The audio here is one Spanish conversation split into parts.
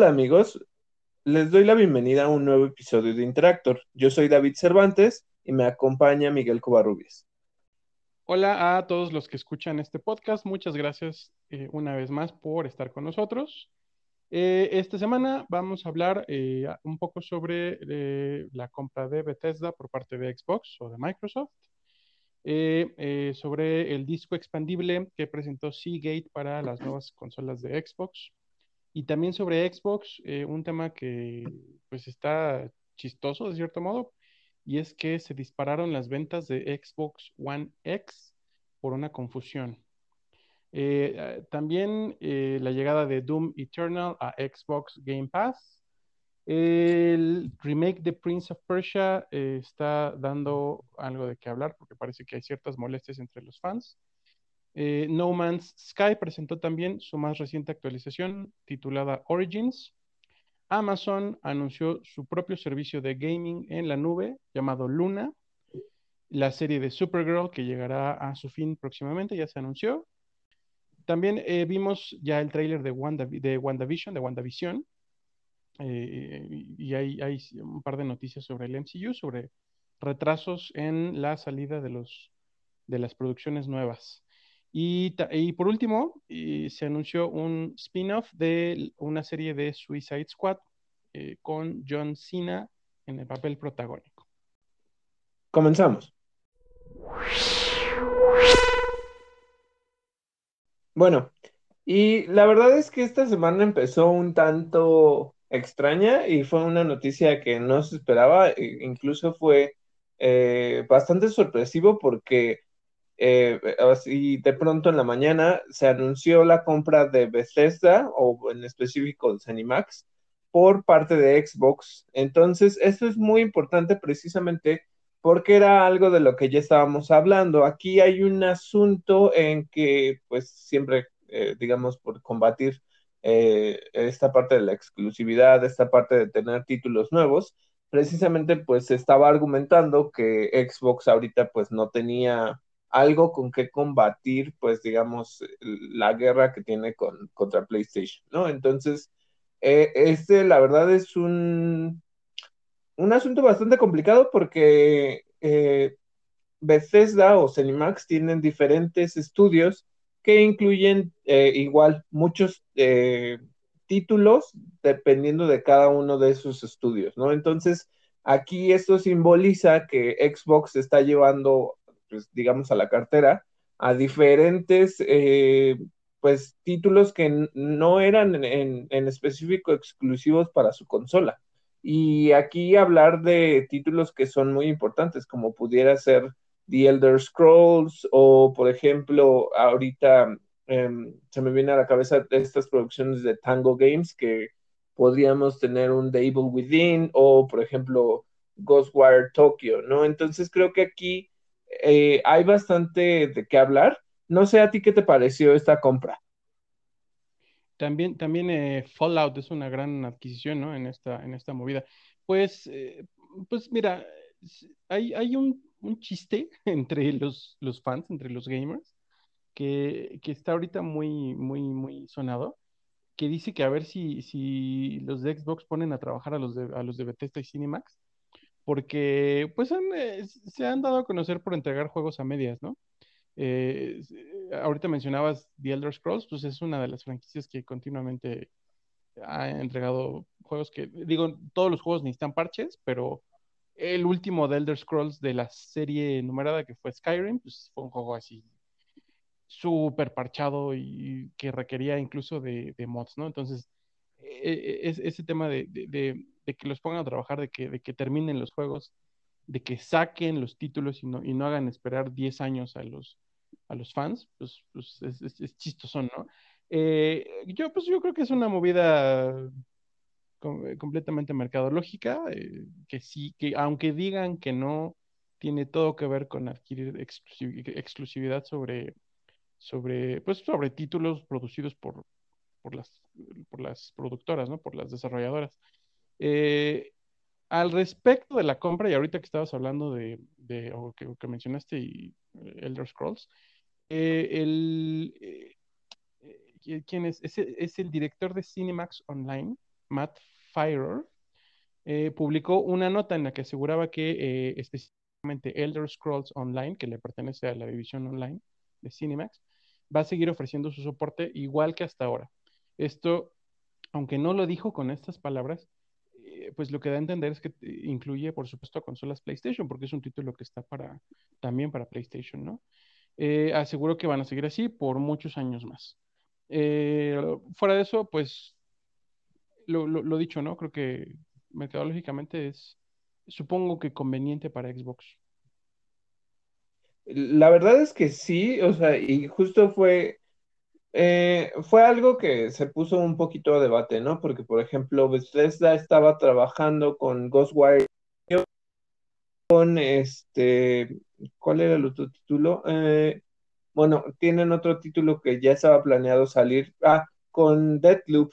Hola amigos, les doy la bienvenida a un nuevo episodio de Interactor. Yo soy David Cervantes y me acompaña Miguel Covarrubias. Hola a todos los que escuchan este podcast, muchas gracias eh, una vez más por estar con nosotros. Eh, esta semana vamos a hablar eh, un poco sobre la compra de Bethesda por parte de Xbox o de Microsoft, sobre el disco expandible que presentó Seagate para las nuevas consolas de Xbox y también sobre Xbox, un tema que pues está chistoso de cierto modo, y es que se dispararon las ventas de Xbox One X por una confusión. Eh, ah, también eh, la llegada de Doom Eternal a Xbox Game Pass. El remake de Prince of Persia eh, está dando algo de qué hablar porque parece que hay ciertas molestias entre los fans. No Man's Sky presentó también su más reciente actualización titulada Origins. Amazon anunció su propio servicio de gaming en la nube llamado Luna. La serie de Supergirl que llegará a su fin próximamente ya se anunció. También eh, vimos ya el tráiler de, Wanda, de WandaVision, de WandaVision. Eh, y hay, hay, un par de noticias sobre el MCU, sobre retrasos en la salida de, los, de las producciones nuevas. Y, por último, se anunció un spin-off de una serie de Suicide Squad eh, con John Cena en el papel protagónico. Comenzamos. Bueno, y la verdad es que esta semana empezó un tanto extraña y fue una noticia que no se esperaba, e incluso fue eh, bastante sorpresivo porque eh, así de pronto en la mañana se anunció la compra de Bethesda o en específico de Zenimax por parte de Xbox. Entonces, esto es muy importante precisamente porque era algo de lo que ya estábamos hablando. Aquí hay un asunto en que, pues, siempre, eh, digamos, por combatir eh, esta parte de la exclusividad, esta parte de tener títulos nuevos, precisamente, pues, se estaba argumentando que Xbox ahorita, pues, no tenía algo con que combatir, pues digamos, la guerra que tiene con, contra PlayStation, ¿no? Entonces, eh, este, la verdad, es un, un asunto bastante complicado porque eh, Bethesda o Cinemax tienen diferentes estudios que incluyen eh, igual muchos títulos dependiendo de cada uno de esos estudios, ¿no? Entonces, aquí esto simboliza que Xbox está llevando pues, digamos, a la cartera a diferentes, eh, pues, títulos que no eran en, específico exclusivos para su consola. Y aquí hablar de títulos que son muy importantes, como pudiera ser The Elder Scrolls o, por ejemplo, ahorita em, se me viene a la cabeza estas producciones de Tango Games que podríamos tener un The Evil Within o, por ejemplo, Ghostwire Tokyo, ¿no? Entonces creo que aquí eh, hay bastante de qué hablar. No sé a ti qué te pareció esta compra. También, también eh, Fallout es una gran adquisición, ¿no? En esta, en esta movida. Pues, eh, pues mira, hay, hay un, chiste entre los, los fans, entre los gamers, que, está ahorita muy, muy, muy sonado, que dice que a ver si, si los de Xbox ponen a trabajar a los de, a los de Bethesda y Cinemax porque pues eh, se han dado a conocer por entregar juegos a medias, ¿no? Eh, ahorita mencionabas The Elder Scrolls, pues es una de las franquicias que continuamente ha entregado juegos que, digo, todos los juegos necesitan parches, pero el último de Elder Scrolls de la serie numerada que fue Skyrim, pues fue un juego así súper parchado y que requería incluso de, mods, ¿no? Entonces, e, e, e, ese tema de que los pongan a trabajar, de que, de que terminen los juegos, de que saquen los títulos y no, y no hagan esperar 10 años a los, a los fans, pues, pues es, es, chistoso, ¿no? Eh, yo, pues yo creo que es una movida eh, completamente mercadológica, eh, que sí, que aunque digan que no, tiene todo que ver con adquirir exclusividad sobre, sobre, pues, sobre títulos producidos por, por, las, por las productoras, ¿no? Por las desarrolladoras. Eh, al respecto de la compra, y ahorita que estabas hablando de, o que, mencionaste, y, eh, Elder Scrolls, eh, el, ¿quién es? es? el director de Cinemax Online, Matt Firer, publicó una nota en la que aseguraba que específicamente Elder Scrolls Online, que le pertenece a la división online de Cinemax, va a seguir ofreciendo su soporte igual que hasta ahora. Esto, aunque no lo dijo con estas palabras, pues lo que da a entender es que incluye, por supuesto, consolas PlayStation, porque es un título que está para, también para PlayStation, ¿no? aseguro que van a seguir así por muchos años más. fuera de eso, pues lo, lo, dicho, ¿no? Creo que metodológicamente es, supongo que conveniente para Xbox. La verdad es que sí, o sea, y justo fue, eh, fue algo que se puso un poquito a debate, ¿no? Porque, por ejemplo, Bethesda estaba trabajando con Ghostwire, con este, ¿cuál era el otro título? Eh, bueno, tienen otro título que ya estaba planeado salir, ah, con Deathloop.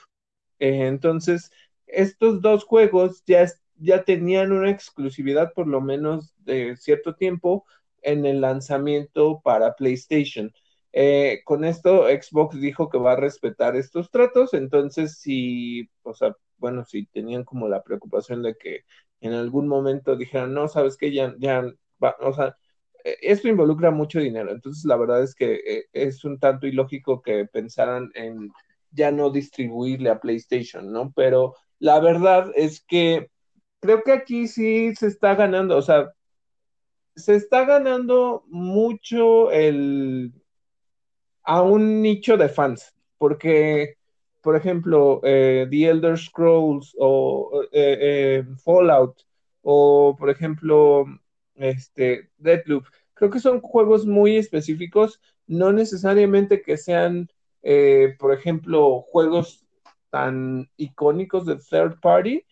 Eh, entonces, estos dos juegos ya, ya tenían una exclusividad por lo menos de cierto tiempo en el lanzamiento para PlayStation. Eh, con esto Xbox dijo que va a respetar estos tratos, entonces si, o sea, bueno, si tenían como la preocupación de que en algún momento dijeran, no, sabes que ya, ya, va, o sea, e, esto involucra mucho dinero, entonces la verdad es que eh, es un tanto ilógico que pensaran en ya no distribuirle a PlayStation, ¿no? Pero la verdad es que creo que aquí sí se está ganando, o sea, se está ganando mucho el a un nicho de fans, porque, por ejemplo, eh, The Elder Scrolls o eh, eh, Fallout o, por ejemplo, este, Deadloop, creo que son juegos muy específicos, no necesariamente que sean, por ejemplo, juegos tan icónicos de third party,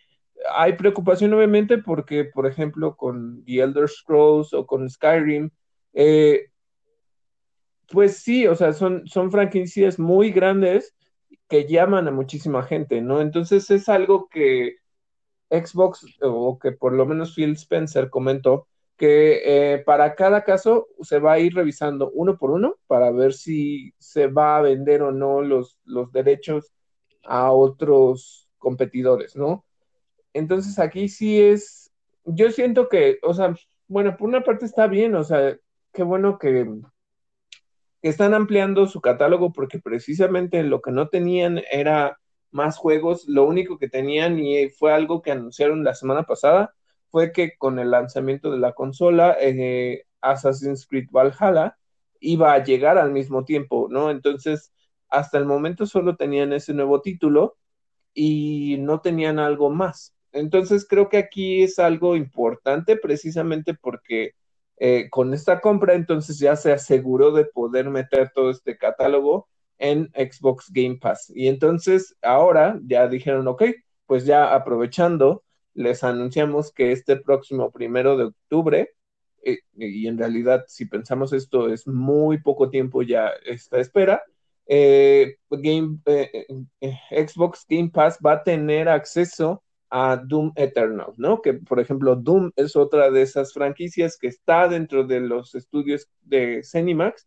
hay preocupación obviamente porque, por ejemplo, con The Elder Scrolls o con Skyrim, eh, pues sí, o sea, son, son franquicias muy grandes que llaman a muchísima gente, ¿no? Entonces es algo que Xbox, o que por lo menos Phil Spencer comentó, que eh, para cada caso se va a ir revisando uno por uno para ver si se va a vender o no los, los derechos a otros competidores, ¿no? Entonces aquí sí es, yo siento que, o sea, bueno, por una parte está bien, o sea, qué bueno que, están ampliando su catálogo porque precisamente lo que no tenían era más juegos, lo único que tenían y fue algo que anunciaron la semana pasada fue que con el lanzamiento de la consola, eh, Assassin's Creed Valhalla iba a llegar al mismo tiempo, ¿no? Entonces, hasta el momento solo tenían ese nuevo título y no tenían algo más. Entonces creo que aquí es algo importante precisamente porque eh, con esta compra entonces ya se aseguró de poder meter todo este catálogo en Xbox Game Pass. Y entonces ahora ya dijeron, ok, pues ya aprovechando, les anunciamos que este próximo primero de octubre, eh, y en realidad si pensamos esto es muy poco tiempo ya esta espera, eh, Game, eh, Xbox Game Pass va a tener acceso a Doom Eternal, ¿no? Que por ejemplo Doom es otra de esas franquicias que está dentro de los estudios de Cenimax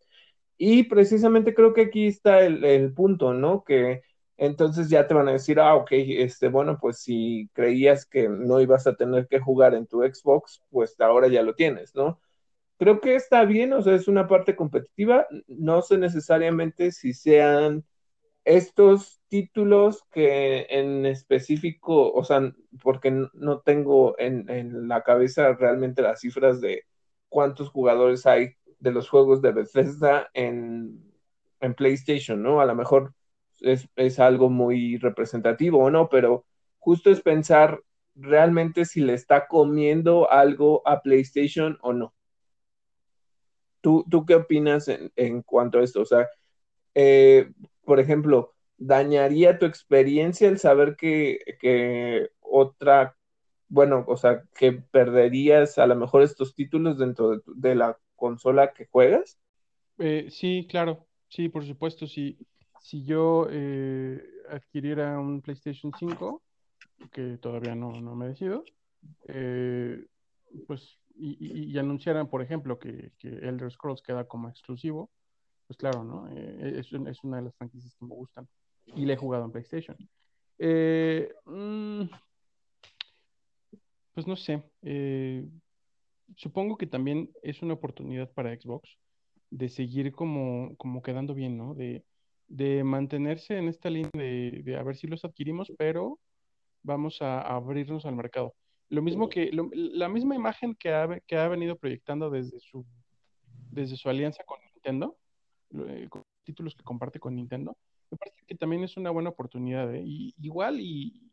y precisamente creo que aquí está el, punto, ¿no? Que entonces ya te van a decir, ah, ok, este, bueno, pues si creías que no ibas a tener que jugar en tu Xbox, pues ahora ya lo tienes, ¿no? creo que está bien, o sea, es una parte competitiva. No sé necesariamente si sean estos títulos que en específico, o sea, porque no tengo en, la cabeza realmente las cifras de cuántos jugadores hay de los juegos de Bethesda en, PlayStation, ¿no? A lo mejor es, algo muy representativo o no, pero justo es pensar realmente si le está comiendo algo a PlayStation o no. ¿Tú, qué opinas en, cuanto a esto? O sea, eh, por ejemplo, ¿dañaría tu experiencia el saber que, otra, bueno, o sea, que perderías a lo mejor estos títulos dentro de, la consola que juegas? Eh, sí, claro, sí, por supuesto, si, si yo eh, adquiriera un PlayStation 5, que todavía no, no me decido, pues y, anunciaran, por ejemplo, que, que, Elder Scrolls queda como exclusivo, pues claro, ¿no? Eh, es, es, una de las franquicias que me gustan y le he jugado en PlayStation. Eh, mm, pues no sé. eh, supongo que también es una oportunidad para Xbox de seguir como, como quedando bien, ¿no? De, de mantenerse en esta línea de, de a ver si los adquirimos, pero vamos a, abrirnos al mercado. Lo mismo que, la misma imagen que ha, que ha venido proyectando desde su, desde su alianza con Nintendo, eh, títulos que comparte con Nintendo, me parece que también es una buena oportunidad, ¿eh? Y, igual y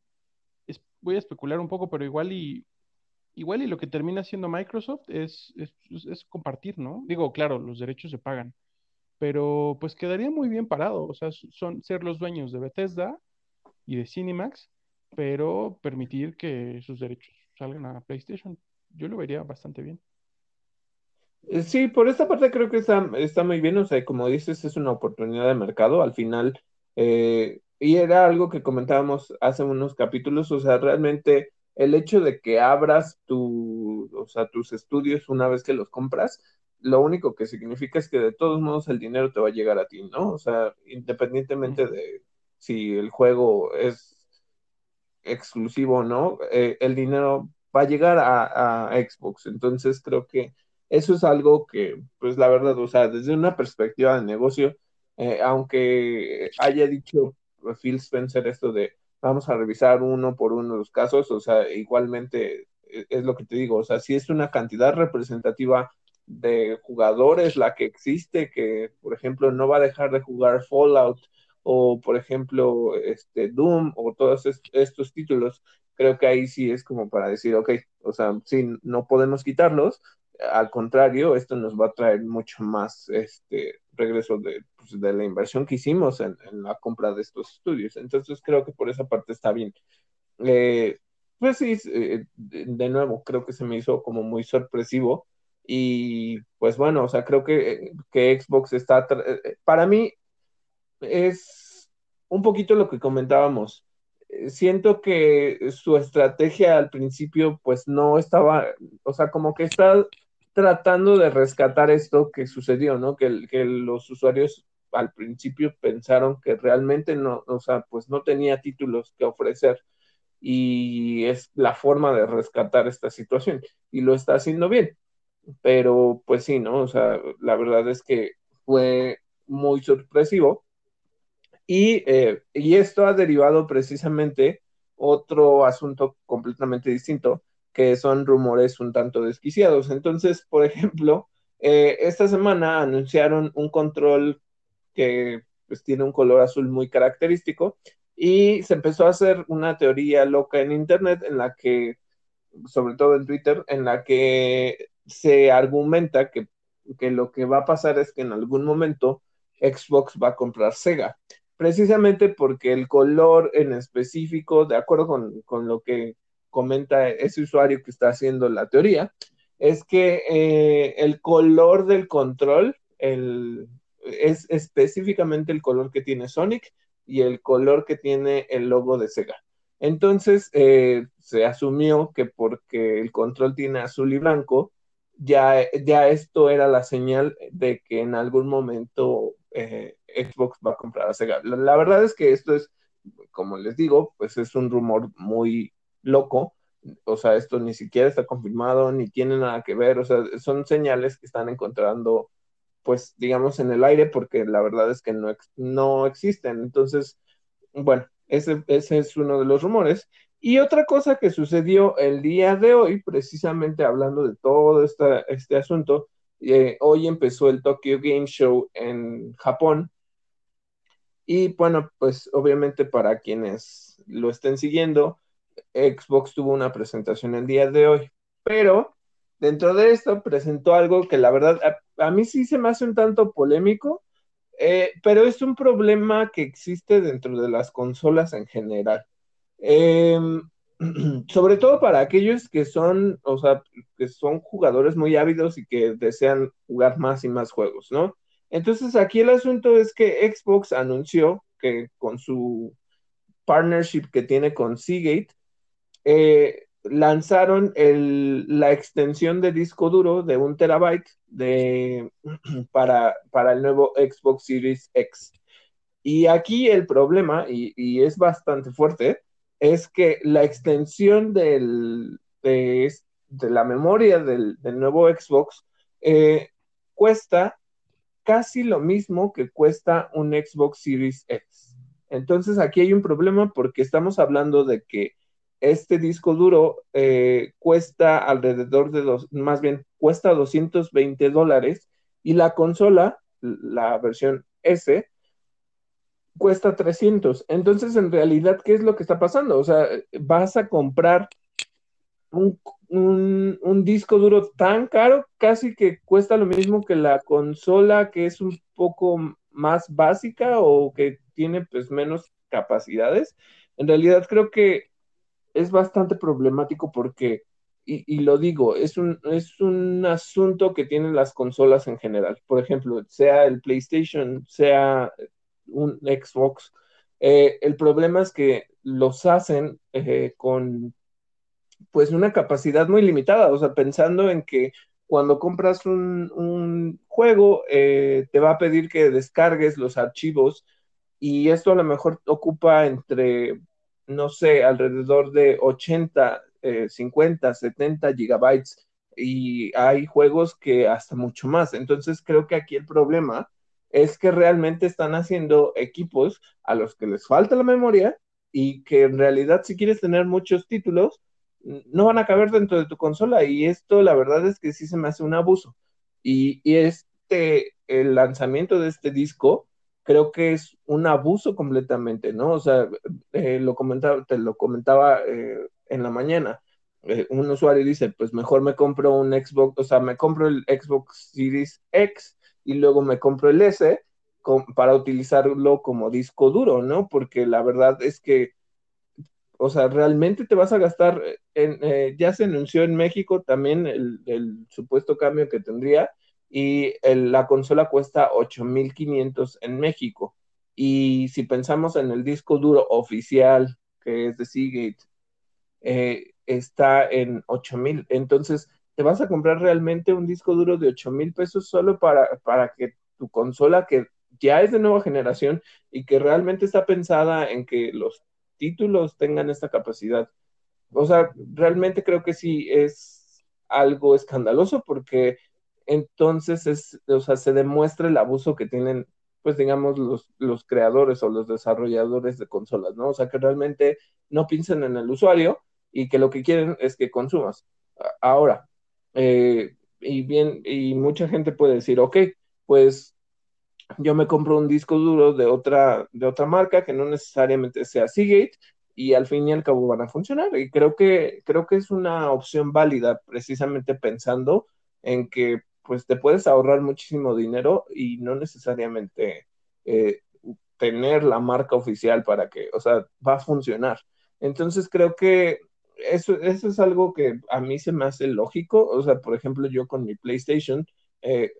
voy a especular un poco, pero igual y igual y lo que termina haciendo Microsoft es, es- es compartir, ¿no? Digo, claro, los derechos se pagan, pero pues quedaría muy bien parado, o sea, son ser los dueños de Bethesda y de Cinemax, pero permitir que sus derechos salgan a PlayStation. Yo lo vería bastante bien. Eh, Sí, por esta parte creo que está, está muy bien, o sea, como dices, es una oportunidad de mercado al final, eh, y era algo que comentábamos hace unos capítulos, o sea, realmente el hecho de que abras tu, o sea, tus estudios una vez que los compras, lo único que significa es que de todos modos el dinero te va a llegar a ti, ¿no? O sea, independientemente de si el juego es exclusivo, ¿no? Eh, el dinero va a llegar a, a Xbox. Entonces creo que eso es algo que, pues la verdad, o sea, desde una perspectiva de negocio, eh, aunque haya dicho Phil Spencer esto de vamos a revisar uno por uno los casos, o sea, igualmente eh, es lo que te digo, o sea, si es una cantidad representativa de jugadores la que existe, que por ejemplo no va a dejar de jugar Fallout o por ejemplo este Doom o todos est estos títulos, creo que ahí sí es como para decir, ok, o sea, sí, no podemos quitarlos, al contrario, esto nos va a traer mucho más este regreso de, pues, de la inversión que hicimos en, en, la compra de estos estudios. Entonces creo que por esa parte está bien. Eh, pues sí, eh, de, nuevo, creo que se me hizo como muy sorpresivo. Y pues bueno, o sea, creo que, que Xbox está, para mí, es un poquito lo que comentábamos. Siento que su estrategia al principio pues no estaba, o sea, como que está tratando de rescatar esto que sucedió, ¿no? Que, los usuarios al principio pensaron que realmente no, o sea, pues no tenía títulos que ofrecer y es la forma de rescatar esta situación y lo está haciendo bien, pero pues sí, ¿no? O sea, la verdad es que fue muy sorpresivo y, eh, y esto ha derivado precisamente otro asunto completamente distinto, que son rumores un tanto desquiciados. Entonces, por ejemplo, eh, esta semana anunciaron un control que pues, tiene un color azul muy característico y se empezó a hacer una teoría loca en Internet en la que, sobre todo en Twitter, en la que se argumenta que, que lo que va a pasar es que en algún momento Xbox va a comprar Sega precisamente porque el color en específico, de acuerdo con, con, lo que comenta ese usuario que está haciendo la teoría, es que eh, el color del control el, es específicamente el color que tiene Sonic y el color que tiene el logo de Sega. Entonces eh, se asumió que porque el control tiene azul y blanco, ya, ya esto era la señal de que en algún momento eh, Xbox va a comprar a Sega. La, la, verdad es que esto es, como les digo, pues es un rumor muy loco. O sea, esto ni siquiera está confirmado, ni tiene nada que ver. O sea, son señales que están encontrando, pues, digamos, en el aire, porque la verdad es que no, no existen. Entonces, bueno, ese, ese es uno de los rumores. Y otra cosa que sucedió el día de hoy, precisamente hablando de todo esta, este asunto, eh, hoy empezó el Tokyo Game Show en Japón. Y bueno, pues obviamente para quienes lo estén siguiendo, Xbox tuvo una presentación el día de hoy. Pero dentro de esto presentó algo que la verdad a, mí sí se me hace un tanto polémico, eh, pero es un problema que existe dentro de las consolas en general. Eh, sobre todo para aquellos que son, o sea, que son jugadores muy ávidos y que desean jugar más y más juegos, ¿no? Entonces aquí el asunto es que Xbox anunció que con su partnership que tiene con Seagate, eh, lanzaron la extensión de disco duro de un terabyte para, el nuevo Xbox Series X. Y aquí el problema, y, es bastante fuerte, es que la extensión de, la memoria del, nuevo Xbox eh, cuesta casi lo mismo que cuesta un Xbox Series X. Entonces aquí hay un problema porque estamos hablando de que este disco duro eh, cuesta alrededor de dos, más bien cuesta 220 dólares y la consola, la versión S, cuesta 300. Entonces, en realidad, ¿qué es lo que está pasando? O sea, vas a comprar un, disco duro tan caro, casi que cuesta lo mismo que la consola, que es un poco más básica o que tiene pues menos capacidades. En realidad creo que es bastante problemático porque, y, lo digo, es un, es un asunto que tienen las consolas en general. Por ejemplo, sea el PlayStation, sea un Xbox, eh, el problema es que los hacen eh, con pues una capacidad muy limitada, o sea, pensando en que cuando compras un, juego eh, te va a pedir que descargues los archivos y esto a lo mejor ocupa entre, no sé, alrededor de 80, 50, 70 gigabytes y hay juegos que hasta mucho más. Entonces creo que aquí el problema es que realmente están haciendo equipos a los que les falta la memoria y que en realidad si quieres tener muchos títulos, no van a caber dentro de tu consola y esto la verdad es que sí se me hace un abuso. Y, este, el lanzamiento de este disco creo que es un abuso completamente, ¿no? O sea, eh, lo comentaba, te lo comentaba eh, en la mañana. Eh, un usuario dice, pues mejor me compro un Xbox, o sea, me compro el Xbox Series X y luego me compro el S para utilizarlo como disco duro, ¿no? Porque la verdad es que, o sea, realmente te vas a gastar, en, eh, ya se anunció en México también el, supuesto cambio que tendría y la consola cuesta 8.500 en México. Y si pensamos en el disco duro oficial, que es de Seagate, eh, está en 8.000. Entonces, te vas a comprar realmente un disco duro de 8 mil pesos solo para, para que tu consola, que ya es de nueva generación y que realmente está pensada en que los títulos tengan esta capacidad. O sea, realmente creo que sí es algo escandaloso porque entonces es, o sea, se demuestra el abuso que tienen, pues digamos, los, los creadores o los desarrolladores de consolas, ¿no? O sea, que realmente no piensan en el usuario y que lo que quieren es que consumas. Ahora, eh, y bien, y mucha gente puede decir, ok, pues yo me compro un disco duro de otra, de otra marca que no necesariamente sea Seagate y al fin y al cabo van a funcionar. Y creo que, creo que es una opción válida precisamente pensando en que pues te puedes ahorrar muchísimo dinero y no necesariamente eh, tener la marca oficial para que, o sea, va a funcionar. Entonces creo que eso, eso es algo que a mí se me hace lógico. O sea, por ejemplo, yo con mi PlayStation, eh,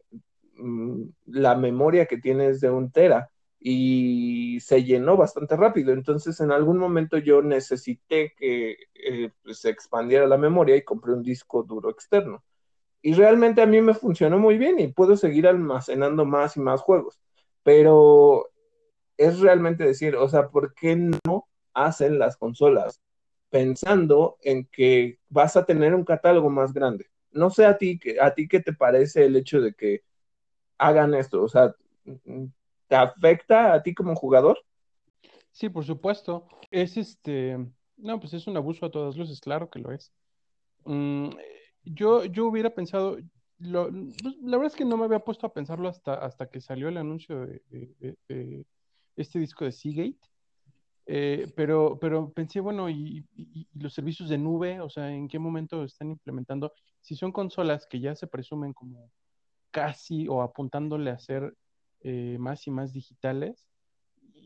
mm, la memoria que tiene es de un tera y se llenó bastante rápido. Entonces, en algún momento yo necesité que eh, se expandiera la memoria y compré un disco duro externo. Y realmente a mí me funcionó muy bien y puedo seguir almacenando más y más juegos. Pero es realmente decir, o sea, ¿por qué no hacen las consolas pensando en que vas a tener un catálogo más grande. No sé a ti, a ti qué te parece el hecho de que hagan esto, o sea, ¿te afecta a ti como jugador? Sí, por supuesto. Es este, no, pues es un abuso a todas luces, claro que lo es. Mm, yo, yo hubiera pensado, lo, pues, la verdad es que no me había puesto a pensarlo hasta, hasta que salió el anuncio de este disco de Seagate. Eh, pero, pero pensé, bueno, y, los servicios de nube? O sea, ¿en qué momento están implementando? Si son consolas que ya se presumen como casi o apuntándole a ser eh, más y más digitales,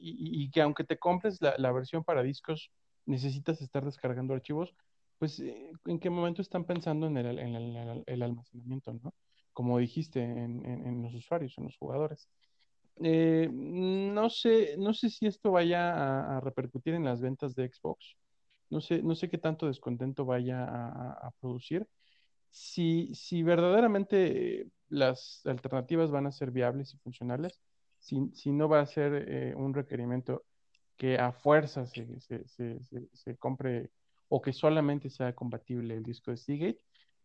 y, que aunque te compres la, versión para discos, necesitas estar descargando archivos, pues eh, ¿en qué momento están pensando en el, almacenamiento, ¿no? Como dijiste, en los usuarios, en los jugadores. Eh, no sé, no sé si esto vaya a, repercutir en las ventas de Xbox. No sé, no sé qué tanto descontento vaya a, producir. Si, si verdaderamente las alternativas van a ser viables y funcionales, si, si no va a ser eh, un requerimiento que a fuerza se, se, se, se, compre o que solamente sea compatible el disco de Seagate,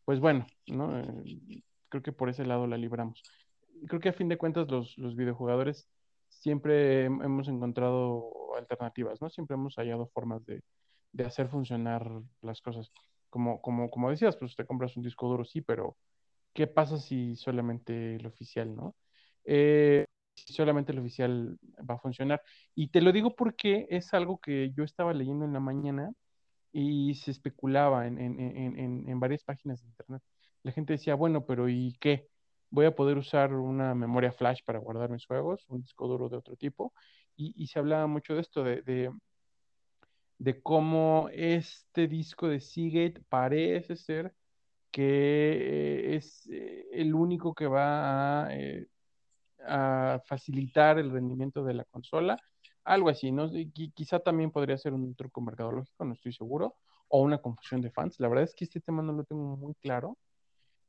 pues bueno, ¿no? Eh, creo que por ese lado la libramos. Creo que a fin de cuentas los, los videojugadores siempre hemos encontrado alternativas, ¿no? Siempre hemos hallado formas de, de hacer funcionar las cosas. Como, como, como decías, pues te compras un disco duro, sí, pero ¿qué pasa si solamente el oficial, ¿no? Eh, solamente el oficial va a funcionar. Y te lo digo porque es algo que yo estaba leyendo en la mañana y se especulaba en, en, en, en varias páginas de internet. La gente decía, bueno, pero ¿y qué? Voy a poder usar una memoria flash para guardar mis juegos, un disco duro de otro tipo. Y, y se hablaba mucho de esto, de, de, de cómo este disco de Seagate parece ser que es eh, el único que va a eh, a facilitar el rendimiento de la consola, algo así, ¿no? quizá también podría ser un truco mercadológico, no estoy seguro, o una confusión de fans. La verdad es que este tema no lo tengo muy claro,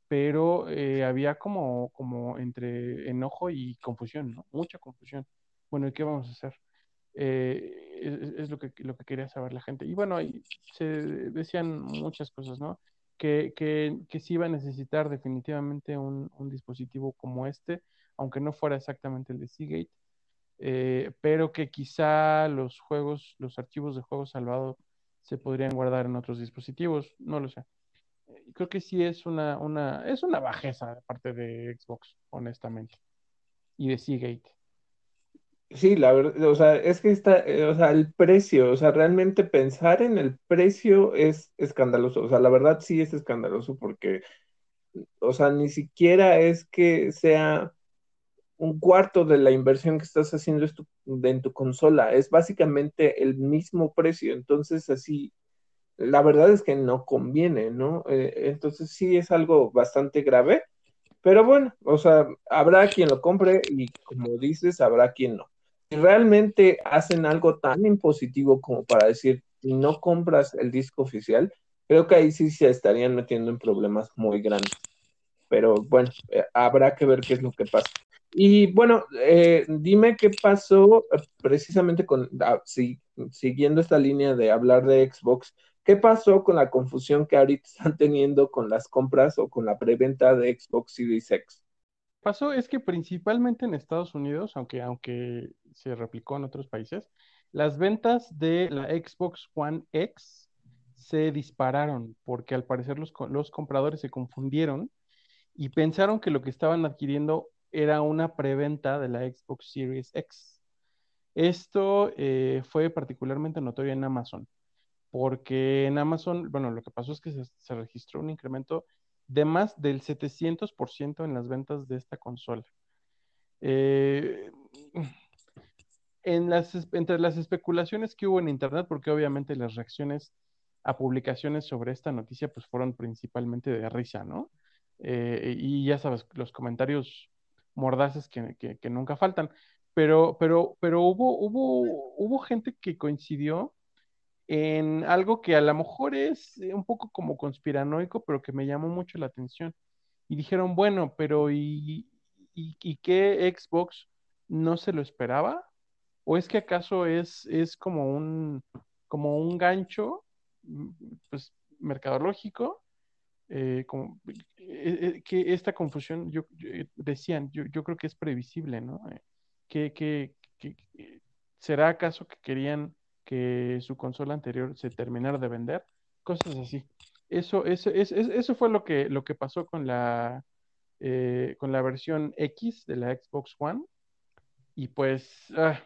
pero eh, había como, como entre enojo y confusión, ¿no? Mucha confusión. Bueno, ¿y qué vamos a hacer? Eh, es, lo, que, lo que quería saber la gente. Y bueno, se decían muchas cosas, ¿no? Que, que, que sí iba a necesitar definitivamente un, un dispositivo como este, aunque no fuera exactamente el de Seagate, eh, pero que quizá los juegos, los archivos de juegos salvados se podrían guardar en otros dispositivos, no lo sé. Eh, creo que sí es una, una, es una bajeza de parte de Xbox, honestamente, y de Seagate. Sí, la verdad, o sea, es que está, eh, o sea, el precio, o sea, realmente pensar en el precio es escandaloso, o sea, la verdad sí es escandaloso porque, o sea, ni siquiera es que sea un cuarto de la inversión que estás haciendo en tu consola. Es básicamente el mismo precio. Entonces, así, la verdad es que no conviene, ¿no? Eh, entonces, sí es algo bastante grave. Pero bueno, o sea, habrá quien lo compre y como dices, habrá quien no. Si realmente hacen algo tan impositivo como para decir, no compras el disco oficial, creo que ahí sí se estarían metiendo en problemas muy grandes. Pero bueno, eh, habrá que ver qué es lo que pasa. Y bueno, eh, dime qué pasó eh, precisamente con, ah, siguiendo esta línea de hablar de Xbox, ¿qué pasó con la confusión que ahorita están teniendo con las compras o con la preventa de Xbox Series X? Pasó es que principalmente en Estados Unidos, aunque, aunque se replicó en otros países, las ventas de la Xbox One X se dispararon porque al parecer los, los compradores se confundieron y pensaron que lo que estaban adquiriendo era una preventa de la Xbox Series X. Esto eh, fue particularmente notorio en Amazon, porque en Amazon, bueno, lo que pasó es que se, registró un incremento de más del 700% en las ventas de esta consola. Eh, en las, entre las especulaciones que hubo en Internet, porque obviamente las reacciones a publicaciones sobre esta noticia pues fueron principalmente de risa, ¿no? Eh, y ya sabes, los comentarios mordaces que, que, nunca faltan. Pero, pero, pero hubo, hubo, hubo gente que coincidió en algo que a lo mejor es un poco como conspiranoico, pero que me llamó mucho la atención. Y dijeron, bueno, pero ¿y, y, y qué Xbox no se lo esperaba? ¿O es que acaso es, es como un como un gancho mm, pues mercadológico eh, eh, eh, que esta confusión, yo, decían, yo, yo, creo que es previsible, ¿no? que, que, ¿Será acaso que querían que su consola anterior se terminara de vender? Cosas así. Eso, eso, eso, eso fue lo que, lo que pasó con la, con la versión X de la Xbox One. Y pues, ah,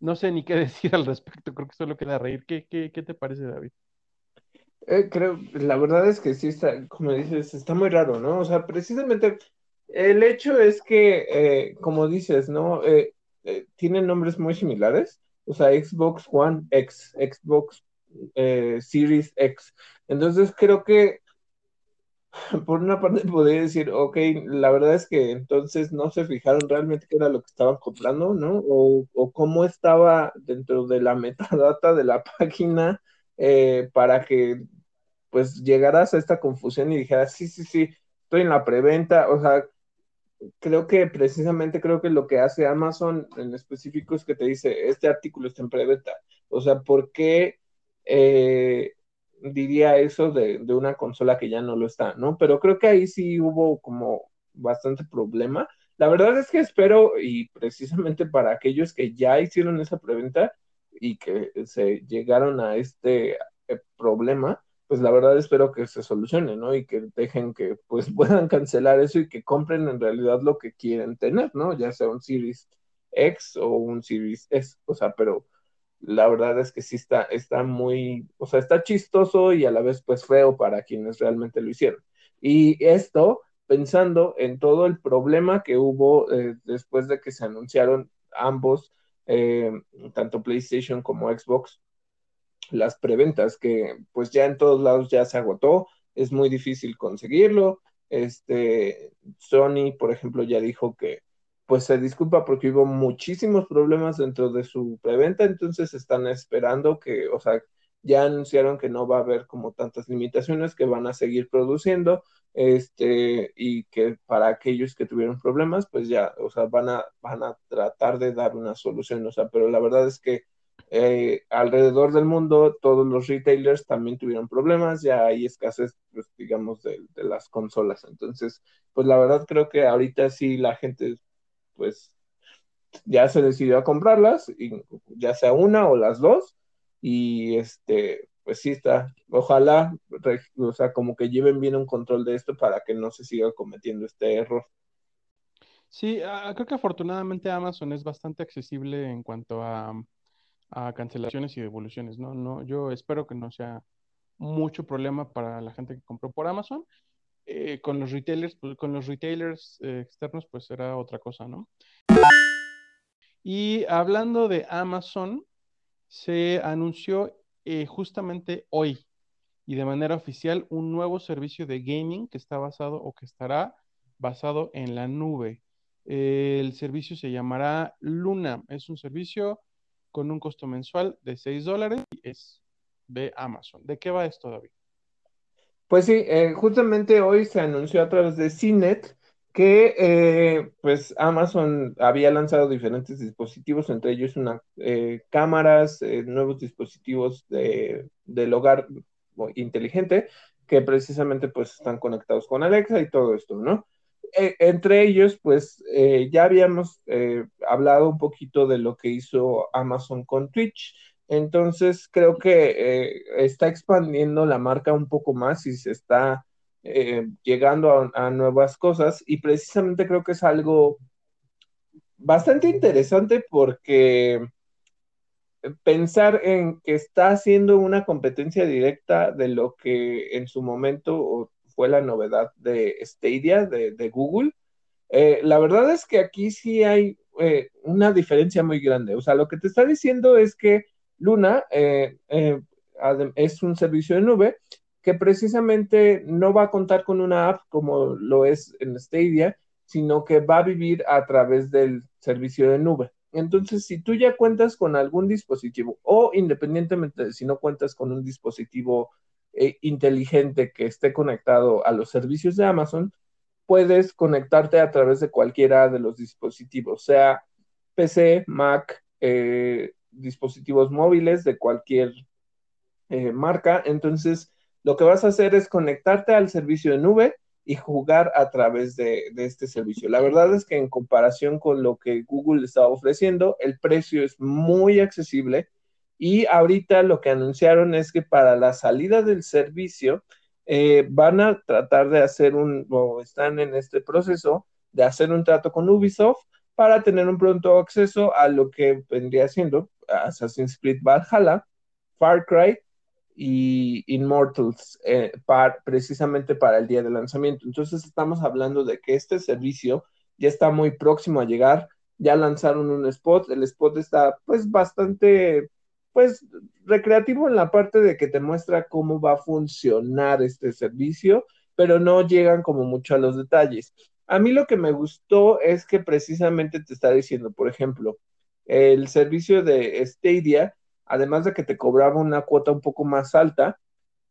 no sé ni qué decir al respecto, creo que solo queda reír. ¿Qué, qué, qué te parece, David? Eh, creo, la verdad es que sí está, como dices, está muy raro, ¿no? O sea, precisamente el hecho es que, eh, como dices, ¿no? Eh, tienen nombres muy similares, o sea, Xbox One X, Xbox Series X. Entonces creo que por una parte podría decir, ok, la verdad es que entonces no se fijaron realmente qué era lo que estaban comprando, ¿no? O, o cómo estaba dentro de la metadata de la página eh, para que pues llegaras a esta confusión y dijeras, sí, sí, sí, estoy en la preventa, o sea, creo que precisamente creo que lo que hace Amazon en específico es que te dice, este artículo está en preventa. O sea, ¿por qué eh, diría eso de, de, una consola que ya no lo está, ¿no? Pero creo que ahí sí hubo como bastante problema. La verdad es que espero, y precisamente para aquellos que ya hicieron esa preventa y que se llegaron a este eh, problema, pues la verdad espero que se solucione, ¿no? Y que dejen que pues puedan cancelar eso y que compren en realidad lo que quieren tener, ¿no? Ya sea un Series X o un Series S, o sea, pero la verdad es que sí está, está muy, o sea, está chistoso y a la vez pues feo para quienes realmente lo hicieron. Y esto pensando en todo el problema que hubo eh, después de que se anunciaron ambos, eh, tanto PlayStation como Xbox, las preventas, que pues ya en todos lados ya se agotó, es muy difícil conseguirlo. Este, Sony, por ejemplo, ya dijo que pues se disculpa porque hubo muchísimos problemas dentro de su preventa, entonces están esperando que, o sea, ya anunciaron que no va a haber como tantas limitaciones, que van a seguir produciendo, este, y que para aquellos que tuvieron problemas, pues ya, o sea, van a, van a tratar de dar una solución, o sea, pero la verdad es que eh, alrededor del mundo todos los retailers también tuvieron problemas, ya hay escasez, pues, digamos, de, de las consolas, entonces, pues la verdad creo que ahorita sí la gente, pues, ya se decidió a comprarlas, y ya sea una o las dos, y este, pues sí está, ojalá, o sea, como que lleven bien un control de esto para que no se siga cometiendo este error. Sí, creo que afortunadamente Amazon es bastante accesible en cuanto a, cancelaciones y devoluciones, ¿no? No, yo espero que no sea mucho problema para la gente que compró por Amazon. Eh, con los retailers, pues, con los retailers eh, externos, pues será otra cosa, ¿no? Y hablando de Amazon, se anunció eh, justamente hoy y de manera oficial un nuevo servicio de gaming que está basado o que estará basado en la nube. el servicio se llamará Luna. Es un servicio con un costo mensual de 6 dólares y es de Amazon. ¿De qué va esto, David? Pues sí, eh, justamente hoy se anunció a través de CNET que eh, pues Amazon había lanzado diferentes dispositivos, entre ellos una, eh, cámaras, eh, nuevos dispositivos de, del hogar inteligente, que precisamente pues están conectados con Alexa y todo esto, ¿no? entre ellos, pues ya habíamos hablado un poquito de lo que hizo Amazon con Twitch, entonces creo que está expandiendo la marca un poco más y se está eh, llegando a, nuevas cosas y precisamente creo que es algo bastante interesante porque pensar en que está haciendo una competencia directa de lo que en su momento fue la novedad de Stadia, de, Google, eh, la verdad es que aquí sí hay eh, una diferencia muy grande. O sea, lo que te está diciendo es que Luna es un servicio de nube que precisamente no va a contar con una app como lo es en Stadia, sino que va a vivir a través del servicio de nube. Entonces, si tú ya cuentas con algún dispositivo o independientemente de si no cuentas con un dispositivo eh, inteligente que esté conectado a los servicios de Amazon, puedes conectarte a través de cualquiera de los dispositivos, sea PC, Mac, eh, dispositivos móviles de cualquier eh, marca. Entonces, lo que vas a hacer es conectarte al servicio de nube y jugar a través de, este servicio. La verdad es que en comparación con lo que Google está ofreciendo, el precio es muy accesible y ahorita lo que anunciaron es que para la salida del servicio eh, van a tratar de hacer un, o están en este proceso de hacer un trato con Ubisoft para tener un pronto acceso a lo que vendría siendo Assassin's Creed Valhalla, Far Cry y Immortals eh, precisamente para el día de lanzamiento. Entonces estamos hablando de que este servicio ya está muy próximo a llegar, ya lanzaron un spot, el spot está pues bastante pues recreativo en la parte de que te muestra cómo va a funcionar este servicio, pero no llegan como mucho a los detalles. A mí lo que me gustó es que precisamente te está diciendo, por ejemplo, el servicio de Stadia además de que te cobraba una cuota un poco más alta,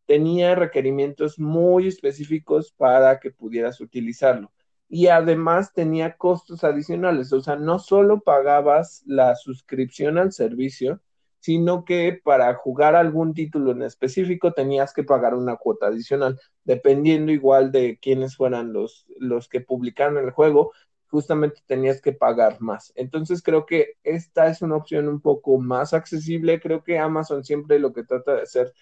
tenía requerimientos muy específicos para que pudieras utilizarlo. y además tenía costos adicionales, o sea, no solo pagabas la suscripción al servicio, sino que para jugar algún título en específico tenías que pagar una cuota adicional, dependiendo igual de quiénes fueran los, los que publicaron el juego, justamente tenías que pagar más. Entonces creo que esta es una opción un poco más accesible, creo que Amazon siempre lo que trata de hacer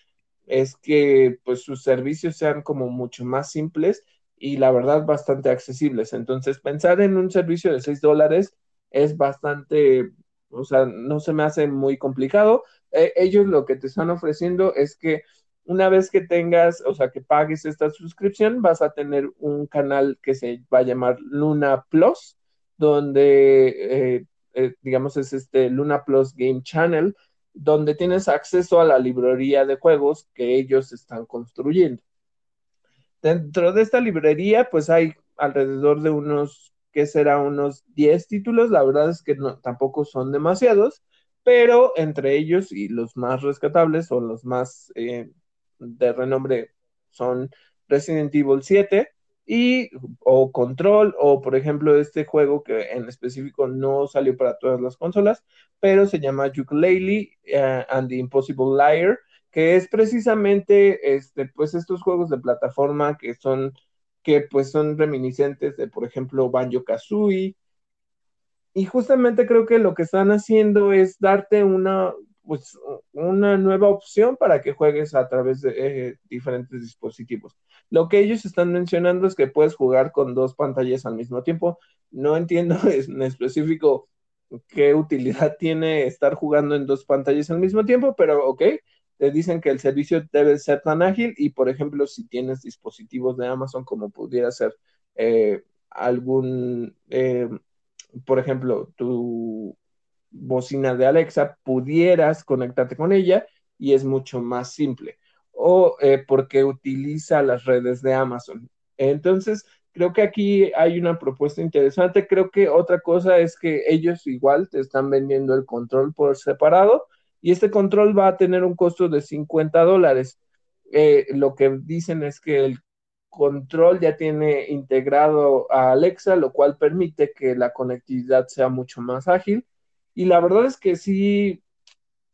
es que pues sus servicios sean como mucho más simples y la verdad bastante accesibles. Entonces pensar en un servicio de 6 dólares es bastante o sea, no se me hace muy complicado. Eh, ellos lo que te están ofreciendo es que una vez que tengas, o sea, que pagues esta suscripción, vas a tener un canal que se va a llamar Luna Plus, donde, eh, eh, digamos, es este Luna Plus Game Channel, donde tienes acceso a la librería de juegos que ellos están construyendo. Dentro de esta librería, pues hay alrededor de unos que será unos 10 títulos, la verdad es que no, tampoco son demasiados, pero entre ellos y los más rescatables o los más eh, de renombre son Resident Evil 7 y o Control o por ejemplo este juego que en específico no salió para todas las consolas, pero se llama Ukulele uh, and the Impossible Liar, que es precisamente este pues estos juegos de plataforma que son que pues son reminiscentes de, por ejemplo, Banjo Kazooie. Y justamente creo que lo que están haciendo es darte una, pues, una nueva opción para que juegues a través de eh, diferentes dispositivos. Lo que ellos están mencionando es que puedes jugar con dos pantallas al mismo tiempo. No entiendo en específico qué utilidad tiene estar jugando en dos pantallas al mismo tiempo, pero ok, te dicen que el servicio debe ser tan ágil y, por ejemplo, si tienes dispositivos de Amazon como pudiera ser eh, algún, eh, por ejemplo, tu bocina de Alexa, pudieras conectarte con ella y es mucho más simple. O eh, porque utiliza las redes de Amazon. Entonces, creo que aquí hay una propuesta interesante. Creo que otra cosa es que ellos igual te están vendiendo el control por separado y este control va a tener un costo de 50 dólares. Eh, lo que dicen es que el control ya tiene integrado a Alexa, lo cual permite que la conectividad sea mucho más ágil. Y la verdad es que sí,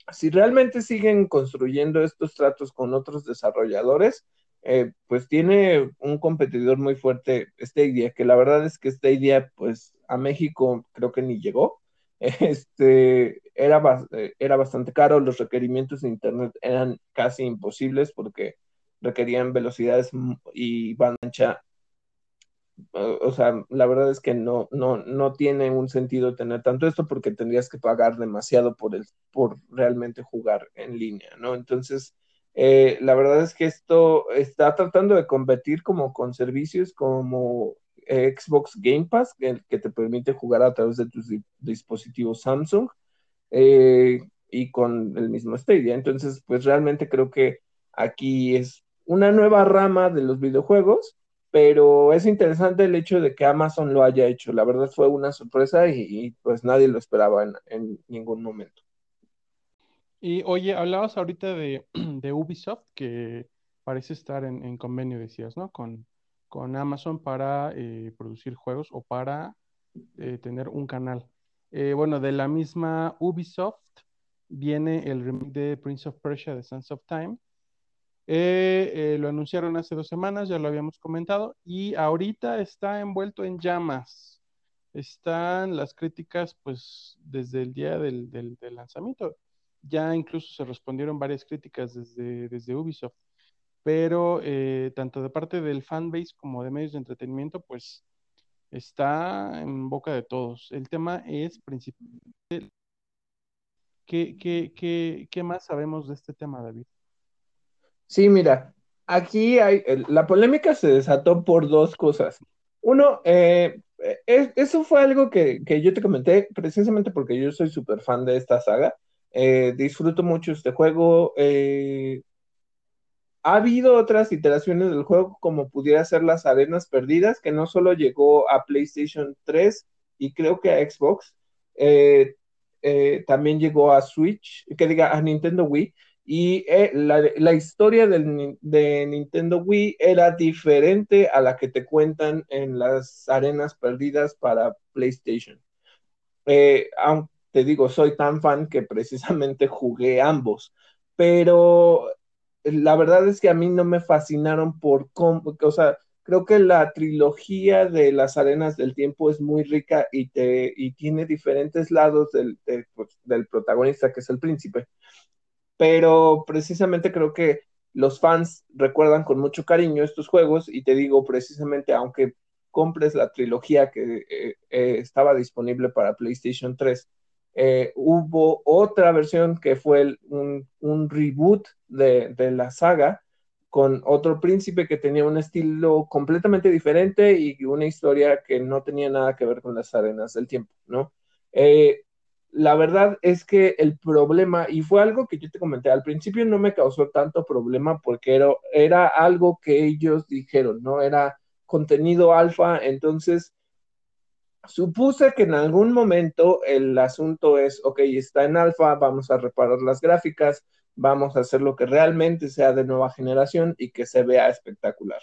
si realmente siguen construyendo estos tratos con otros desarrolladores, eh, pues tiene un competidor muy fuerte, Stadia, que la verdad es que Stadia, pues a México creo que ni llegó este, era, era bastante caro, los requerimientos de Internet eran casi imposibles porque requerían velocidades y banda. O sea, la verdad es que no, no, no tiene un sentido tener tanto esto porque tendrías que pagar demasiado por, el, por realmente jugar en línea, ¿no? Entonces, eh, la verdad es que esto está tratando de competir como con servicios como Xbox Game Pass, que, te permite jugar a través de tus dispositivos Samsung eh, y con el mismo Stadia. Entonces, pues realmente creo que aquí es una nueva rama de los videojuegos, pero es interesante el hecho de que Amazon lo haya hecho. La verdad fue una sorpresa y, pues nadie lo esperaba en, ningún momento. Y oye, hablabas ahorita de, Ubisoft, que parece estar en, en, convenio, decías, ¿no? Con, con Amazon para eh, producir juegos o para eh, tener un canal. Eh, bueno, de la misma Ubisoft viene el remake de Prince of Persia de Sands of Time. Lo anunciaron hace dos semanas, ya lo habíamos comentado, y ahorita está envuelto en llamas. Están las críticas, pues, desde el día del, lanzamiento. Ya incluso se respondieron varias críticas desde, desde Ubisoft pero eh, tanto de parte del fanbase como de medios de entretenimiento, pues está en boca de todos. El tema es principalmente, ¿qué, qué, qué, más sabemos de este tema, David? Sí, mira, aquí hay, la polémica se desató por dos cosas. Uno, eh, eso fue algo que, que, yo te comenté precisamente porque yo soy súper fan de esta saga. Eh, disfruto mucho este juego. Eh, ha habido otras iteraciones del juego, como pudiera ser las Arenas Perdidas, que no solo llegó a PlayStation 3 y creo que a Xbox, eh, eh, también llegó a Switch, que diga a Nintendo Wii, y eh, la, historia de Nintendo Wii era diferente a la que te cuentan en las arenas perdidas para PlayStation. Eh, te digo, soy tan fan que precisamente jugué ambos, pero la verdad es que a mí no me fascinaron por cómo, o sea, creo que la trilogía de las arenas del tiempo es muy rica y, te, y tiene diferentes lados del, pues, del, protagonista, que es el príncipe. Pero precisamente creo que los fans recuerdan con mucho cariño estos juegos y te digo precisamente, aunque compres la trilogía que eh, eh, estaba disponible para PlayStation 3, eh, hubo otra versión que fue un, reboot de, la saga con otro príncipe que tenía un estilo completamente diferente y una historia que no tenía nada que ver con las arenas del tiempo, ¿no? La verdad es que el problema, y fue algo que yo te comenté, al principio no me causó tanto problema porque era, algo que ellos dijeron, ¿no? Era contenido alfa, entonces supuse que en algún momento el asunto es, ok, está en alfa, vamos a reparar las gráficas, vamos a hacer lo que realmente sea de nueva generación y que se vea espectacular.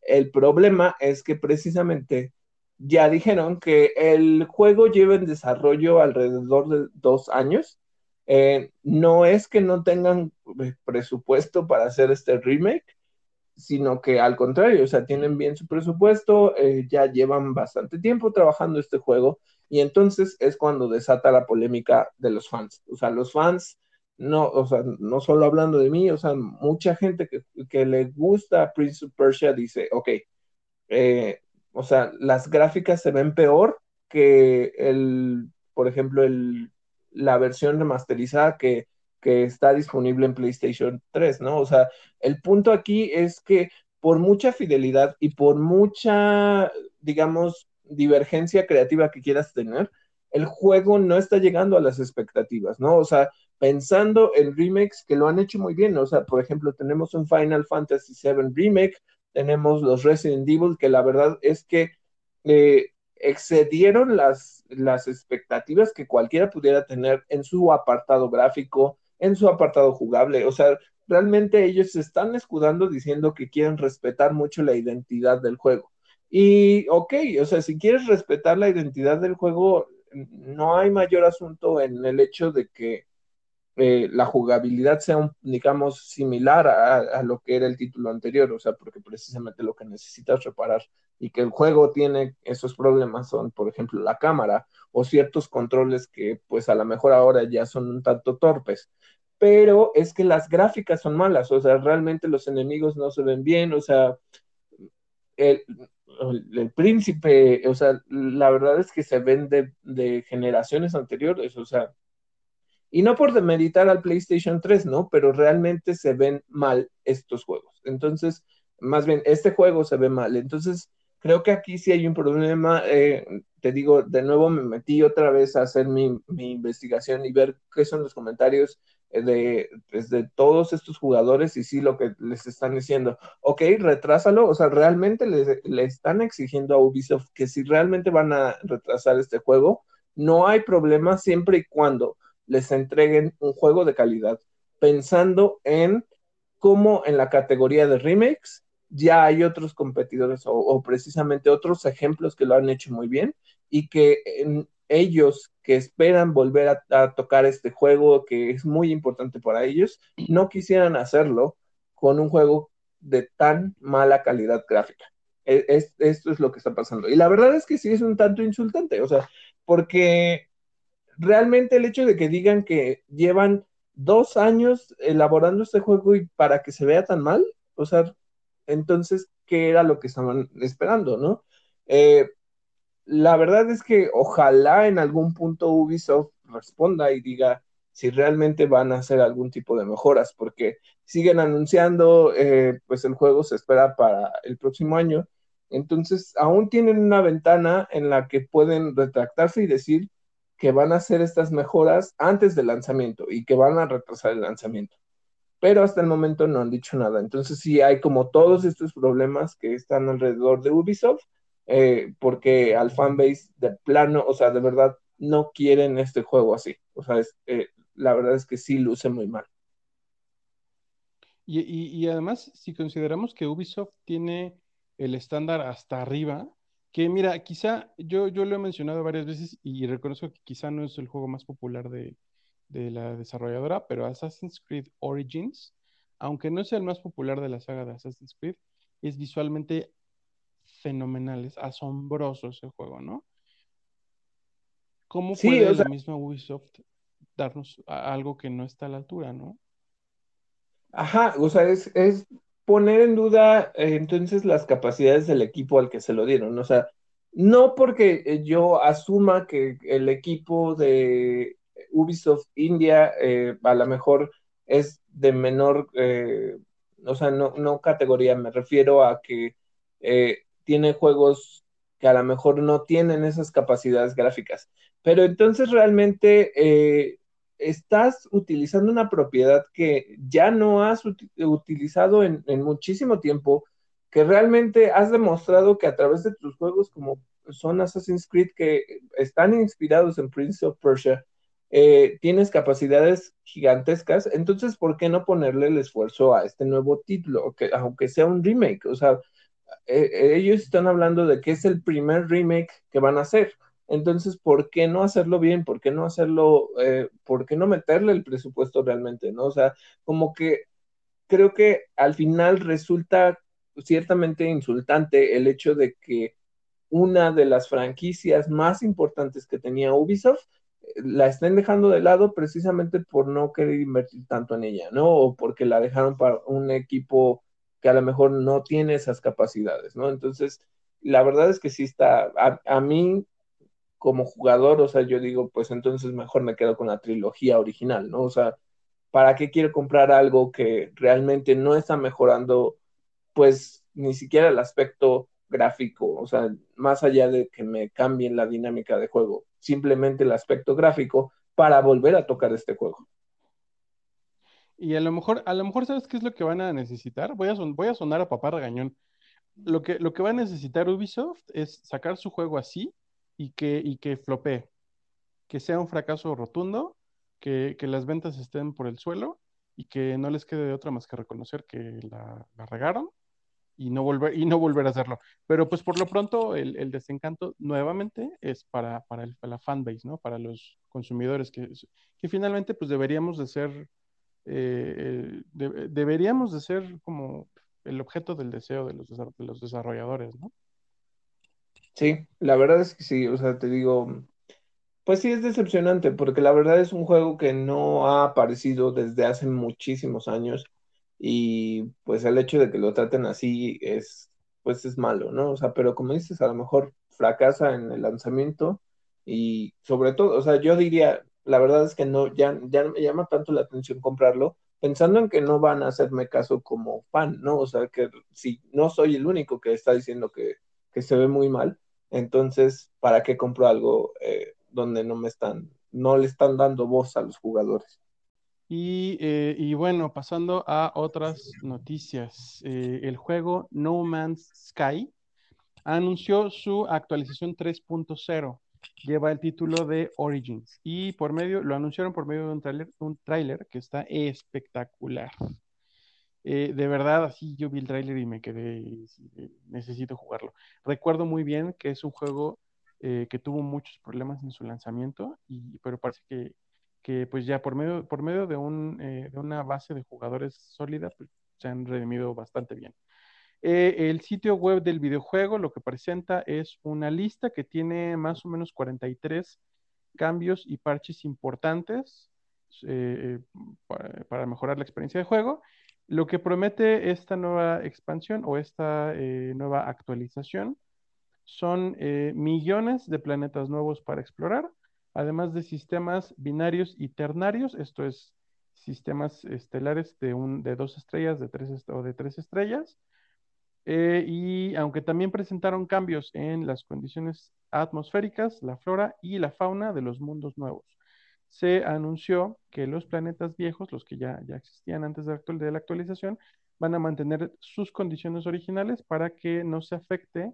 El problema es que precisamente ya dijeron que el juego lleva en desarrollo alrededor de dos años. Eh, no es que no tengan eh, presupuesto para hacer este remake, sino que al contrario, o sea, tienen bien su presupuesto, eh, ya llevan bastante tiempo trabajando este juego y entonces es cuando desata la polémica de los fans. O sea, los fans no, o sea, no solo hablando de mí, o sea, mucha gente que, le gusta Prince of Persia dice, ok, eh, o sea, las gráficas se ven peor que el, por ejemplo, el, la versión remasterizada que, que está disponible en PlayStation 3, ¿no? O sea, el punto aquí es que por mucha fidelidad y por mucha, digamos, divergencia creativa que quieras tener, el juego no está llegando a las expectativas, ¿no? O sea, pensando en remakes que lo han hecho muy bien. O sea, por ejemplo, tenemos un Final Fantasy VII Remake, tenemos los Resident Evil, que la verdad es que eh, excedieron las, las expectativas que cualquiera pudiera tener en su apartado gráfico, en su apartado jugable. O sea, realmente ellos se están escudando diciendo que quieren respetar mucho la identidad del juego. Y, ok, o sea, si quieres respetar la identidad del juego, no hay mayor asunto en el hecho de que eh, la jugabilidad sea, digamos, similar a, lo que era el título anterior, o sea, porque precisamente lo que necesitas reparar y que el juego tiene esos problemas son, por ejemplo, la cámara o ciertos controles que pues a lo mejor ahora ya son un tanto torpes, pero es que las gráficas son malas, o sea, realmente los enemigos no se ven bien, o sea, el, el príncipe, o sea, la verdad es que se ven de, de generaciones anteriores, o sea, y no por demeritar al PlayStation 3, ¿no? Pero realmente se ven mal estos juegos. Entonces, más bien, este juego se ve mal. Entonces, creo que aquí sí hay un problema. Eh, te digo, de nuevo me metí otra vez a hacer mi, investigación y ver qué son los comentarios eh, de, pues, de todos estos jugadores y sí lo que les están diciendo. Ok, retrásalo. O sea, realmente le están exigiendo a Ubisoft que si realmente van a retrasar este juego, no hay problema siempre y cuando les entreguen un juego de calidad, pensando en cómo en la categoría de remakes ya hay otros competidores o, precisamente otros ejemplos que lo han hecho muy bien y que ellos que esperan volver a, tocar este juego que es muy importante para ellos, no quisieran hacerlo con un juego de tan mala calidad gráfica. E, esto es lo que está pasando. Y la verdad es que sí es un tanto insultante, o sea, porque realmente el hecho de que digan que llevan dos años elaborando este juego y para que se vea tan mal, o sea, entonces, ¿qué era lo que estaban esperando, no? Eh, la verdad es que ojalá en algún punto Ubisoft responda y diga si realmente van a hacer algún tipo de mejoras, porque siguen anunciando, eh, pues el juego se espera para el próximo año, entonces aún tienen una ventana en la que pueden retractarse y decir, que van a hacer estas mejoras antes del lanzamiento y que van a retrasar el lanzamiento. Pero hasta el momento no han dicho nada. Entonces sí hay como todos estos problemas que están alrededor de Ubisoft, eh, porque al fanbase de plano, o sea, de verdad no quieren este juego así. O sea, eh, la verdad es que sí luce muy mal. Y, además, si consideramos que Ubisoft tiene el estándar hasta arriba, que mira, quizá yo, yo lo he mencionado varias veces y reconozco que quizá no es el juego más popular de, de la desarrolladora, pero Assassin's Creed Origins, aunque no sea el más popular de la saga de Assassin's Creed, es visualmente fenomenal, es asombroso ese juego, ¿no? ¿Cómo puede la misma Ubisoft darnos algo que no está a la altura, no? Ajá, o sea, es, poner en duda eh, entonces las capacidades del equipo al que se lo dieron. O sea, no porque eh, yo asuma que el equipo de Ubisoft India eh, a lo mejor es de menor, o sea, no, no, categoría, me refiero a que tiene juegos que a lo mejor no tienen esas capacidades gráficas. Pero entonces realmente estás utilizando una propiedad que ya no has utilizado en, muchísimo tiempo, que realmente has demostrado que a través de tus juegos como son Assassin's Creed, que están inspirados en Prince of Persia, eh, tienes capacidades gigantescas, entonces, ¿por qué no ponerle el esfuerzo a este nuevo título, que, aunque sea un remake? O sea, eh, ellos están hablando de que es el primer remake que van a hacer. Entonces, ¿por qué no hacerlo bien? ¿Por qué no hacerlo, eh, por qué no meterle el presupuesto realmente? ¿No? O sea, como que creo que al final resulta ciertamente insultante el hecho de que una de las franquicias más importantes que tenía Ubisoft eh, la estén dejando de lado precisamente por no querer invertir tanto en ella, ¿no? O porque la dejaron para un equipo que a lo mejor no tiene esas capacidades, ¿no? Entonces, la verdad es que sí está, a mí como jugador, o sea, yo digo, pues entonces mejor me quedo con la trilogía original, ¿no? O sea, ¿para qué quiero comprar algo que realmente no está mejorando, pues, ni siquiera el aspecto gráfico, o sea, más allá de que me cambien la dinámica de juego, simplemente el aspecto gráfico para volver a tocar este juego. Y a lo mejor, a lo mejor, ¿sabes qué es lo que van a necesitar? Voy a, sonar a papá regañón. Lo que, lo que va a necesitar Ubisoft es sacar su juego así, y que, y que flopee, que sea un fracaso rotundo, que, las ventas estén por el suelo y que no les quede de otra más que reconocer que la, regaron y no volver y no volver a hacerlo. Pero pues por lo pronto el, desencanto nuevamente es para, para, el, la fanbase, ¿no? Para los consumidores que, que finalmente pues deberíamos de ser eh, deberíamos de ser como el objeto del deseo de los, de los desarrolladores, ¿no? Sí, la verdad es que sí, o sea, te digo, pues sí es decepcionante porque la verdad es un juego que no ha aparecido desde hace muchísimos años y pues el hecho de que lo traten así es, pues es malo, ¿no? O sea, pero como dices, a lo mejor fracasa en el lanzamiento y sobre todo, o sea, yo diría, la verdad es que no, ya, ya me llama tanto la atención comprarlo, pensando en que no van a hacerme caso como fan, ¿no? O sea, que si no soy el único que está diciendo que, que se ve muy mal, entonces, ¿para qué compro algo eh, donde no me están, no le están dando voz a los jugadores? Y, eh, bueno, pasando a otras noticias, eh, el juego No Man's Sky anunció su actualización 3.0. Lleva el título de Origins y por medio, lo anunciaron por medio de un tráiler, un tráiler que está espectacular. Eh, de verdad, así yo vi el tráiler y me quedé, necesito jugarlo. Recuerdo muy bien que es un juego eh, que tuvo muchos problemas en su lanzamiento, pero parece que, que pues ya por medio, por medio de, un, eh, de una base de jugadores sólida, pues se han redimido bastante bien. el sitio web del videojuego lo que presenta es una lista que tiene más o menos 43 cambios y parches importantes para mejorar la experiencia de juego lo que promete esta nueva expansión o esta eh, nueva actualización son eh, millones de planetas nuevos para explorar, además de sistemas binarios y ternarios, esto es sistemas estelares de, un, de dos estrellas de tres o de tres estrellas. Eh, y aunque también presentaron cambios en las condiciones atmosféricas, la flora y la fauna de los mundos nuevos se anunció que los planetas viejos, los que ya, ya existían antes de, la actualización, van a mantener sus condiciones originales para que no se afecte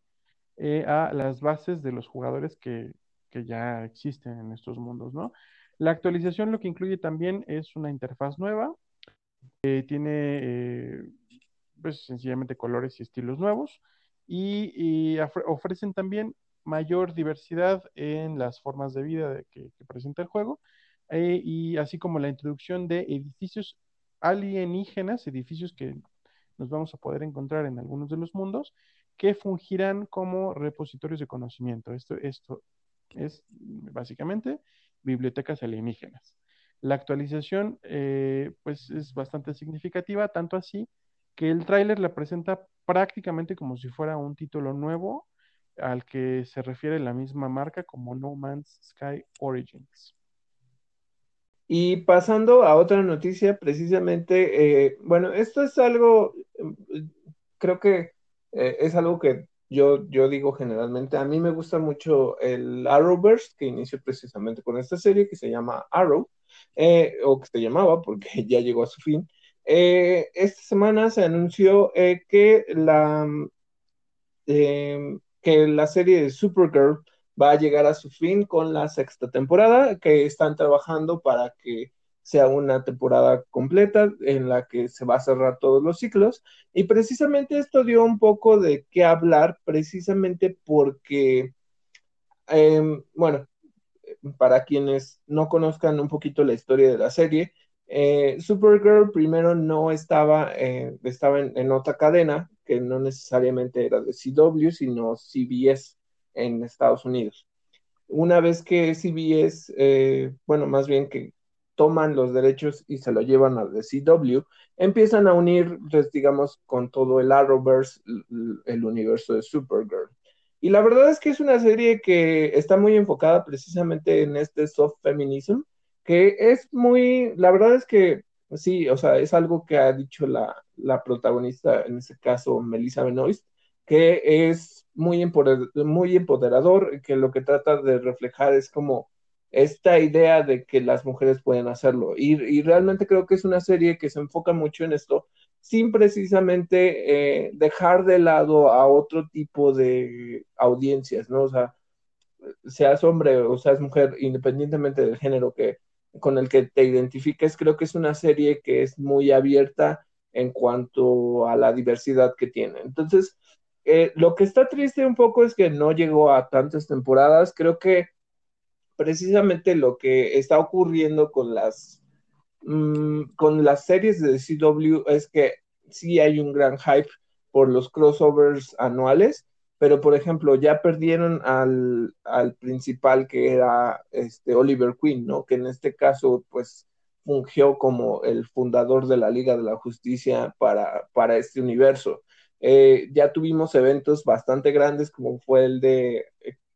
eh, a las bases de los jugadores que, que, ya existen en estos mundos, ¿no? La actualización lo que incluye también es una interfaz nueva, tiene pues sencillamente colores y estilos nuevos y, ofrecen también mayor diversidad en las formas de vida que, presenta el juego y así como la introducción de edificios alienígenas, edificios que nos vamos a poder encontrar en algunos de los mundos, que fungirán como repositorios de conocimiento. Esto, esto es básicamente bibliotecas alienígenas. La actualización eh, pues es bastante significativa, tanto así que el tráiler la presenta prácticamente como si fuera un título nuevo al que se refiere la misma marca como No Man's Sky Origins. Y pasando a otra noticia, precisamente, eh, bueno, esto es algo, creo que eh, es algo que yo, yo digo generalmente, a mí me gusta mucho el Arrowverse, que inició precisamente con esta serie que se llama Arrow, eh, o que se llamaba porque ya llegó a su fin. esta semana se anunció que, la, que la serie de Supergirl va a llegar a su fin con la sexta temporada, que están trabajando para que sea una temporada completa en la que se va a cerrar todos los ciclos. Y precisamente esto dio un poco de qué hablar, precisamente porque, em, bueno, para quienes no conozcan un poquito la historia de la serie, eh, Supergirl primero no estaba, eh, estaba en, en, otra cadena, que no necesariamente era de CW, sino CBS en Estados Unidos. Una vez que CBS, eh, bueno, más bien que toman los derechos y se lo llevan a CW, empiezan a unir, pues, digamos, con todo el Arrowverse, el universo de Supergirl. Y la verdad es que es una serie que está muy enfocada precisamente en este soft feminism, que es muy, la verdad es que sí, o sea, es algo que ha dicho la, la protagonista, en este caso, Melissa Benoist, que es muy, muy empoderador, que lo que trata de reflejar es como esta idea de que las mujeres pueden hacerlo. Y, realmente creo que es una serie que se enfoca mucho en esto, sin precisamente eh, dejar de lado a otro tipo de audiencias, ¿no? O sea, seas hombre o seas mujer, independientemente del género que, con el que te identifiques, creo que es una serie que es muy abierta en cuanto a la diversidad que tiene. Entonces, eh, lo que está triste un poco es que no llegó a tantas temporadas. Creo que precisamente lo que está ocurriendo con las, mm, con las series de CW es que sí hay un gran hype por los crossovers anuales, pero por ejemplo ya perdieron al, al principal que era este Oliver Queen, ¿no? Que en este caso pues fungió como el fundador de la Liga de la Justicia para, para este universo. Eh, ya tuvimos eventos bastante grandes como fue el de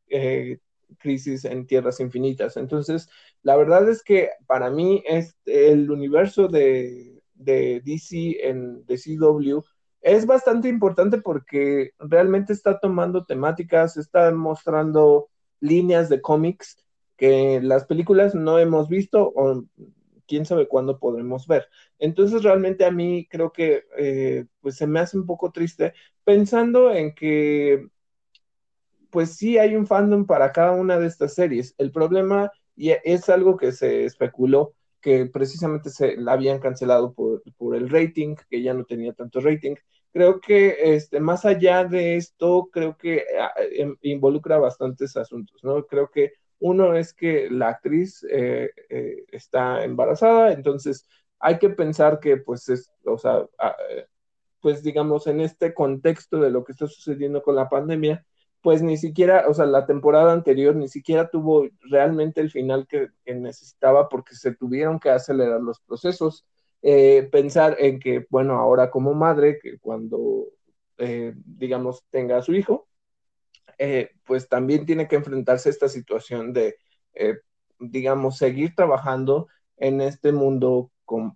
eh, Crisis en Tierras Infinitas. Entonces, la verdad es que para mí es el universo de, DC en de CW es bastante importante porque realmente está tomando temáticas, está mostrando líneas de cómics que las películas no hemos visto o quién sabe cuándo podremos ver. Entonces realmente a mí creo que eh, pues se me hace un poco triste pensando en que pues sí hay un fandom para cada una de estas series. El problema, y es algo que se especuló, que precisamente se la habían cancelado por, el rating, que ya no tenía tanto rating. Creo que este, más allá de esto, creo que ah, em, involucra bastantes asuntos, ¿no? Creo que uno es que la actriz eh, eh, está embarazada, entonces hay que pensar que, pues, es, o sea, pues digamos, en este contexto de lo que está sucediendo con la pandemia, pues ni siquiera, o sea, la temporada anterior ni siquiera tuvo realmente el final que, necesitaba porque se tuvieron que acelerar los procesos. Eh, pensar en que, bueno, ahora como madre, que cuando, digamos, tenga a su hijo, eh, pues también tiene que enfrentarse a esta situación de, eh, digamos, seguir trabajando en este mundo con,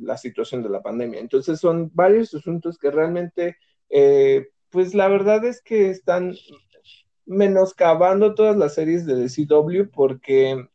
la situación de la pandemia. Entonces son varios asuntos que realmente, eh, pues la verdad es que están menoscabando todas las series de DCW porque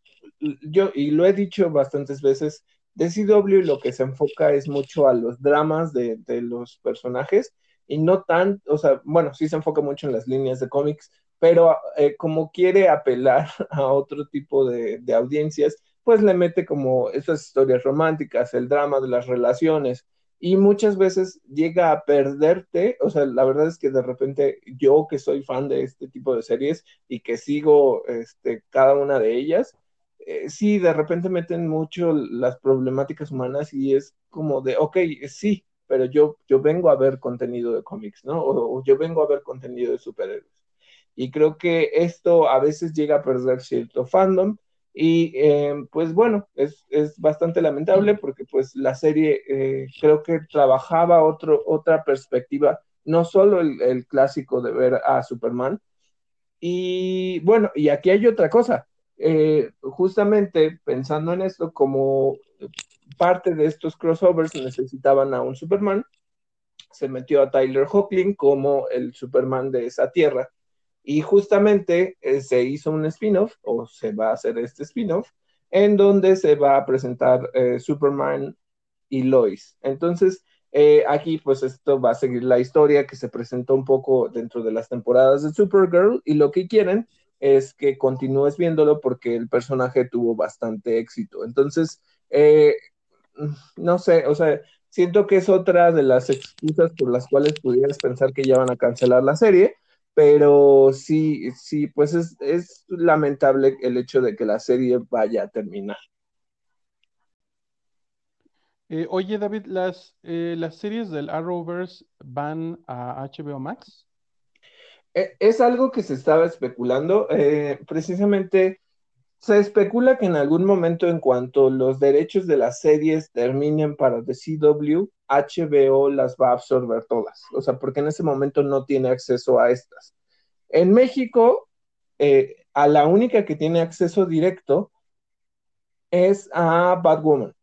yo, y lo he dicho bastantes veces, DCW lo que se enfoca es mucho a los dramas de, de los personajes y no tan, o sea, bueno, sí se enfoca mucho en las líneas de cómics, pero eh, como quiere apelar a otro tipo de, audiencias, pues le mete como esas historias románticas, el drama de las relaciones, y muchas veces llega a perderte, o sea, la verdad es que de repente yo que soy fan de este tipo de series y que sigo este, cada una de ellas, eh, sí, de repente meten mucho las problemáticas humanas y es como de, ok, sí, pero yo, yo vengo a ver contenido de cómics, ¿no? O, yo vengo a ver contenido de superhéroes. Y creo que esto a veces llega a perder cierto fandom y eh, pues bueno, es, es, bastante lamentable porque pues la serie eh, creo que trabajaba otro, otra perspectiva, no solo el, el, clásico de ver a Superman. Y bueno, y aquí hay otra cosa. Eh, justamente pensando en esto, como parte de estos crossovers necesitaban a un Superman, se metió a Tyler Hoechlin como el Superman de esa tierra y justamente eh, se hizo un spin-off, o se va a hacer este spin-off, en donde se va a presentar eh, Superman y Lois. Entonces, eh, aquí pues esto va a seguir la historia que se presentó un poco dentro de las temporadas de Supergirl y lo que quieren es que continúes viéndolo porque el personaje tuvo bastante éxito. Entonces, no sé, o sea, siento que es otra de las excusas por las cuales pudieras pensar que ya van a cancelar la serie, pero sí, sí, pues es, es lamentable el hecho de que la serie vaya a terminar. Eh, oye, David, ¿las, eh, ¿las series del Arrowverse van a HBO Max? E, es algo que se estaba especulando. Eh, precisamente se especula que en algún momento, en cuanto los derechos de las series terminen para The CW, HBO las va a absorber todas. O sea, porque en ese momento no tiene acceso a estas. En México, eh, a la única que tiene acceso directo es a Batwoman.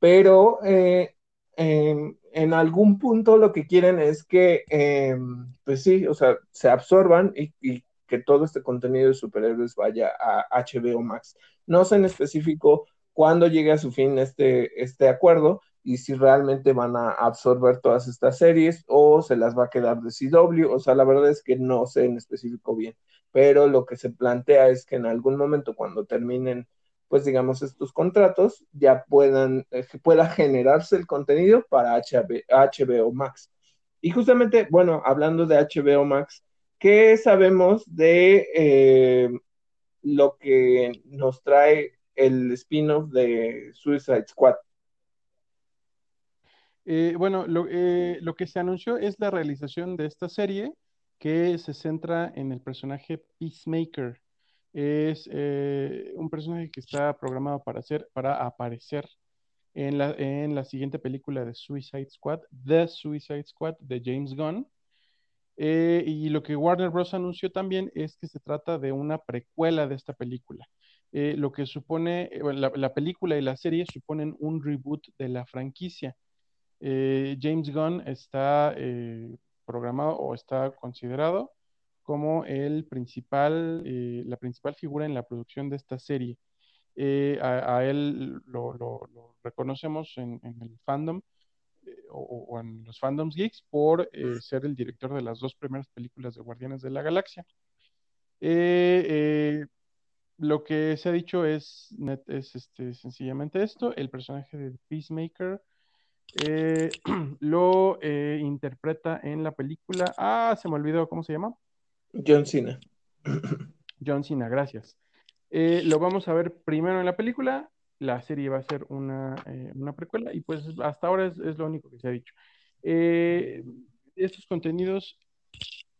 Pero eh, en, en, algún punto lo que quieren es que, eh, pues sí, o sea, se absorban y que todo este contenido de superhéroes vaya a HBO Max. No sé en específico cuándo llegue a su fin este, este acuerdo y si realmente van a absorber todas estas series o se las va a quedar de CW. O sea, la verdad es que no sé en específico bien, pero lo que se plantea es que en algún momento cuando terminen, pues digamos, estos contratos, ya puedan, eh, pueda generarse el contenido para HBO, HBO Max. Y justamente, bueno, hablando de HBO Max, ¿qué sabemos de eh, lo que nos trae el spin-off de Suicide Squad? Eh, bueno, lo, eh, lo, que se anunció es la realización de esta serie que se centra en el personaje Peacemaker. Es un personaje que está programado para, hacer, para aparecer en la, en la siguiente película de Suicide Squad, The Suicide Squad de James Gunn. Eh, y lo que Warner Bros. anunció también es que se trata de una precuela de esta película. Eh, lo que supone, eh, la, la, película y la serie suponen un reboot de la franquicia. James Gunn está programado o está considerado como el principal, la principal figura en la producción de esta serie. A, él lo, reconocemos en el fandom o, o, en los fandoms geeks por eh, ser el director de las dos primeras películas de Guardianes de la Galaxia. Eh, eh, lo que se ha dicho es, es este, sencillamente esto, el personaje de Peacemaker lo interpreta en la película, ah, se me olvidó, ¿cómo se llama? John Cena. John Cena, gracias. lo vamos a ver primero en la película la serie va a ser una, eh, una precuela y pues hasta ahora es, lo único que se ha dicho. Eh, estos contenidos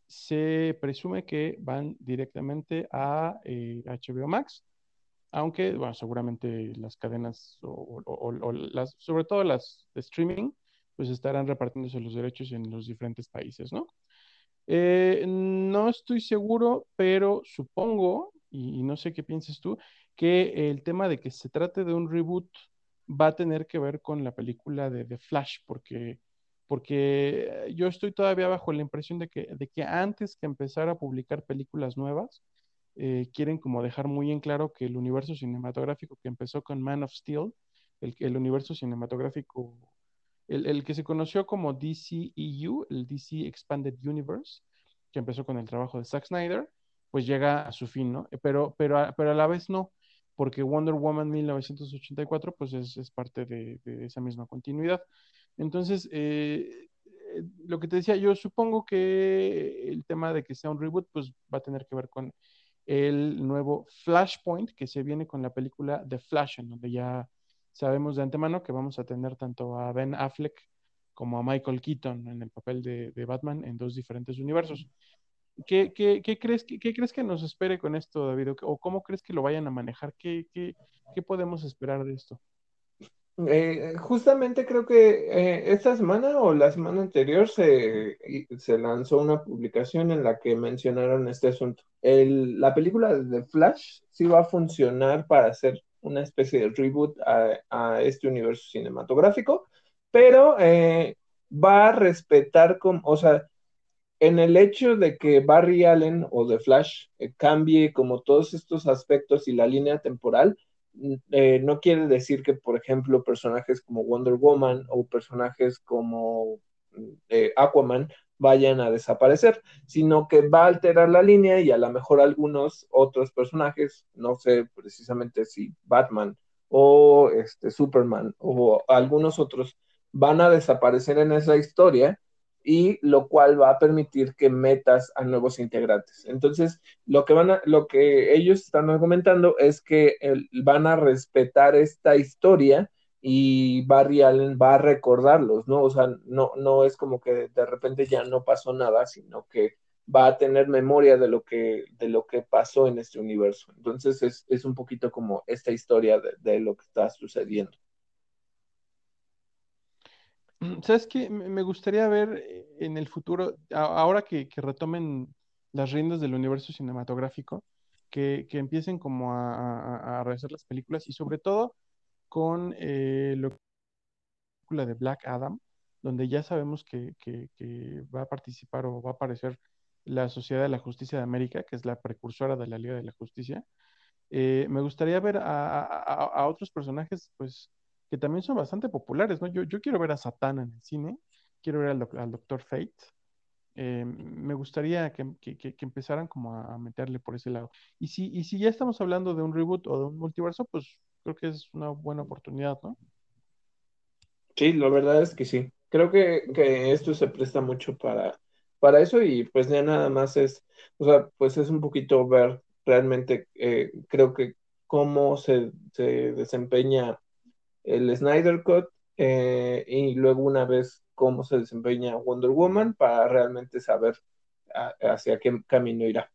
se presume que van directamente a eh, HBO Max, aunque bueno, seguramente las cadenas o, las, sobre todo las de streaming, pues estarán repartiéndose los derechos en los diferentes países, ¿no? Eh, no estoy seguro, pero supongo, y, y no sé qué pienses tú, que el tema de que se trate de un reboot va a tener que ver con la película de The Flash, porque, porque yo estoy todavía bajo la impresión de que, de que antes que empezar a publicar películas nuevas, eh, quieren como dejar muy en claro que el universo cinematográfico que empezó con Man of Steel, el, el universo cinematográfico, el, el, que se conoció como DCEU, el DC Expanded Universe, que empezó con el trabajo de Zack Snyder, pues llega a su fin, ¿no? Pero, pero, pero a la vez no porque Wonder Woman 1984 pues es, parte de, esa misma continuidad. Entonces, eh, eh, lo que te decía, yo supongo que el tema de que sea un reboot pues va a tener que ver con el nuevo Flashpoint que se viene con la película The Flash, en donde ya sabemos de antemano que vamos a tener tanto a Ben Affleck como a Michael Keaton en el papel de, Batman en dos diferentes universos. ¿Qué, crees, que nos espere con esto, David? ¿O cómo crees que lo vayan a manejar? ¿Qué, podemos esperar de esto? Eh, justamente creo que eh, esta semana o la semana anterior se, lanzó una publicación en la que mencionaron este asunto. El, la película de Flash sí va a funcionar para hacer una especie de reboot a, este universo cinematográfico, pero eh, va a respetar, o sea, en el hecho de que Barry Allen o The Flash cambie como todos estos aspectos y la línea temporal, eh, no quiere decir que, por ejemplo, personajes como Wonder Woman o personajes como eh, Aquaman vayan a desaparecer, sino que va a alterar la línea y a lo mejor algunos otros personajes, no sé precisamente si Batman o este, Superman o algunos otros van a desaparecer en esa historia y lo cual va a permitir que metas a nuevos integrantes. Entonces, lo que van a, lo que ellos están argumentando es que van a respetar esta historia y Barry Allen va a recordarlos, ¿no? O sea, no, no es como que de repente ya no pasó nada, sino que va a tener memoria de lo que, de lo que pasó en este universo. Entonces, es, un poquito como esta historia de lo que está sucediendo. Mm, ¿Sabes qué? Me gustaría ver eh, en el futuro, ahora que, retomen las riendas del universo cinematográfico, que, empiecen como a, a, las películas y sobre todo con eh, la película de Black Adam, donde ya sabemos que, va a participar o va a aparecer la Sociedad de la Justicia de América, que es la precursora de la Liga de la Justicia. Eh, me gustaría ver a, otros personajes, pues, que también son bastante populares, ¿no? Yo, yo quiero ver a Satana en el cine, quiero ver al, Doctor Fate. Eh, me gustaría que, empezaran como a meterle por ese lado. Y si, y si ya estamos hablando de un reboot o de un multiverso, pues creo que es una buena oportunidad, ¿no? Sí, la verdad es que sí. Creo que, esto se presta mucho para, para eso y pues ya nada más es, o sea, pues es un poquito ver realmente, eh, creo que cómo se, se desempeña el Snyder Cut eh, y luego una vez cómo se desempeña Wonder Woman para realmente saber hacia qué camino irá.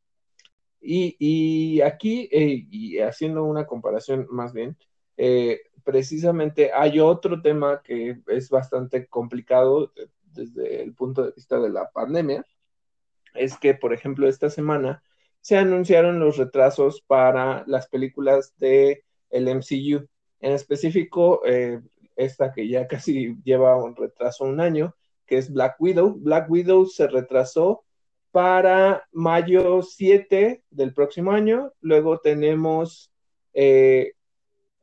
Y, aquí, eh, y haciendo una comparación más bien, eh, precisamente hay otro tema que es bastante complicado desde el punto de vista de la pandemia, es que, por ejemplo, esta semana se anunciaron los retrasos para las películas de el MCU. En específico, eh, esta que ya casi lleva un retraso un año, que es Black Widow. Black Widow se retrasó para mayo 7 del próximo año. Luego tenemos eh,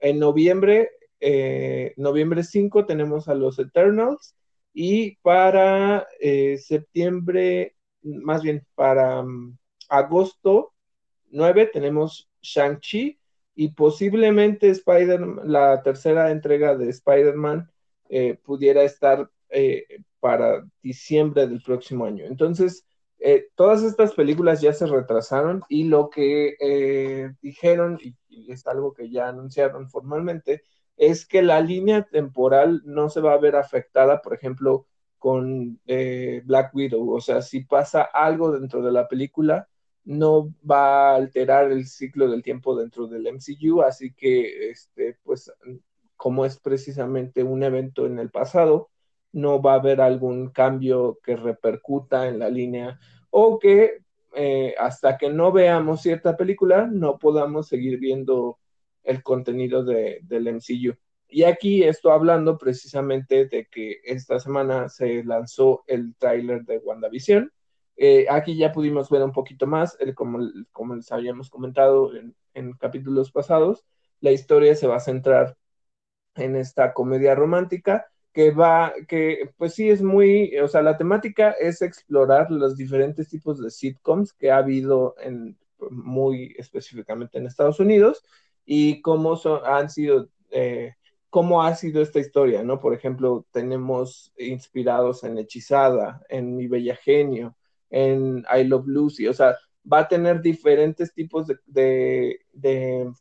en noviembre, eh, noviembre 5 tenemos a los Eternals y para septiembre, más bien para um, agosto 9 tenemos Shang-Chi y posiblemente Spider la tercera entrega de Spider-Man eh, pudiera estar eh, para diciembre del próximo año. Entonces, eh, todas estas películas ya se retrasaron y lo que dijeron, y, es algo que ya anunciaron formalmente, es que la línea temporal no se va a ver afectada, por ejemplo, con Black Widow. O sea, si pasa algo dentro de la película, no va a alterar el ciclo del tiempo dentro del MCU, así que, este, pues, como es precisamente un evento en el pasado, no va a haber algún cambio que repercuta en la línea o que eh, hasta que no veamos cierta película no podamos seguir viendo el contenido de, del MCU. Y aquí estoy hablando precisamente de que esta semana se lanzó el tráiler de WandaVision, eh, aquí ya pudimos ver un poquito más, como, como, les habíamos comentado en, capítulos pasados, la historia se va a centrar en esta comedia romántica que va, que pues sí es muy, o sea, la temática es explorar los diferentes tipos de sitcoms que ha habido en, muy específicamente en Estados Unidos y cómo son, han sido, eh, cómo ha sido esta historia, ¿no? Por ejemplo, tenemos inspirados en Hechizada, en Mi Bella Genio, en I Love Lucy, o sea, va a tener diferentes tipos de,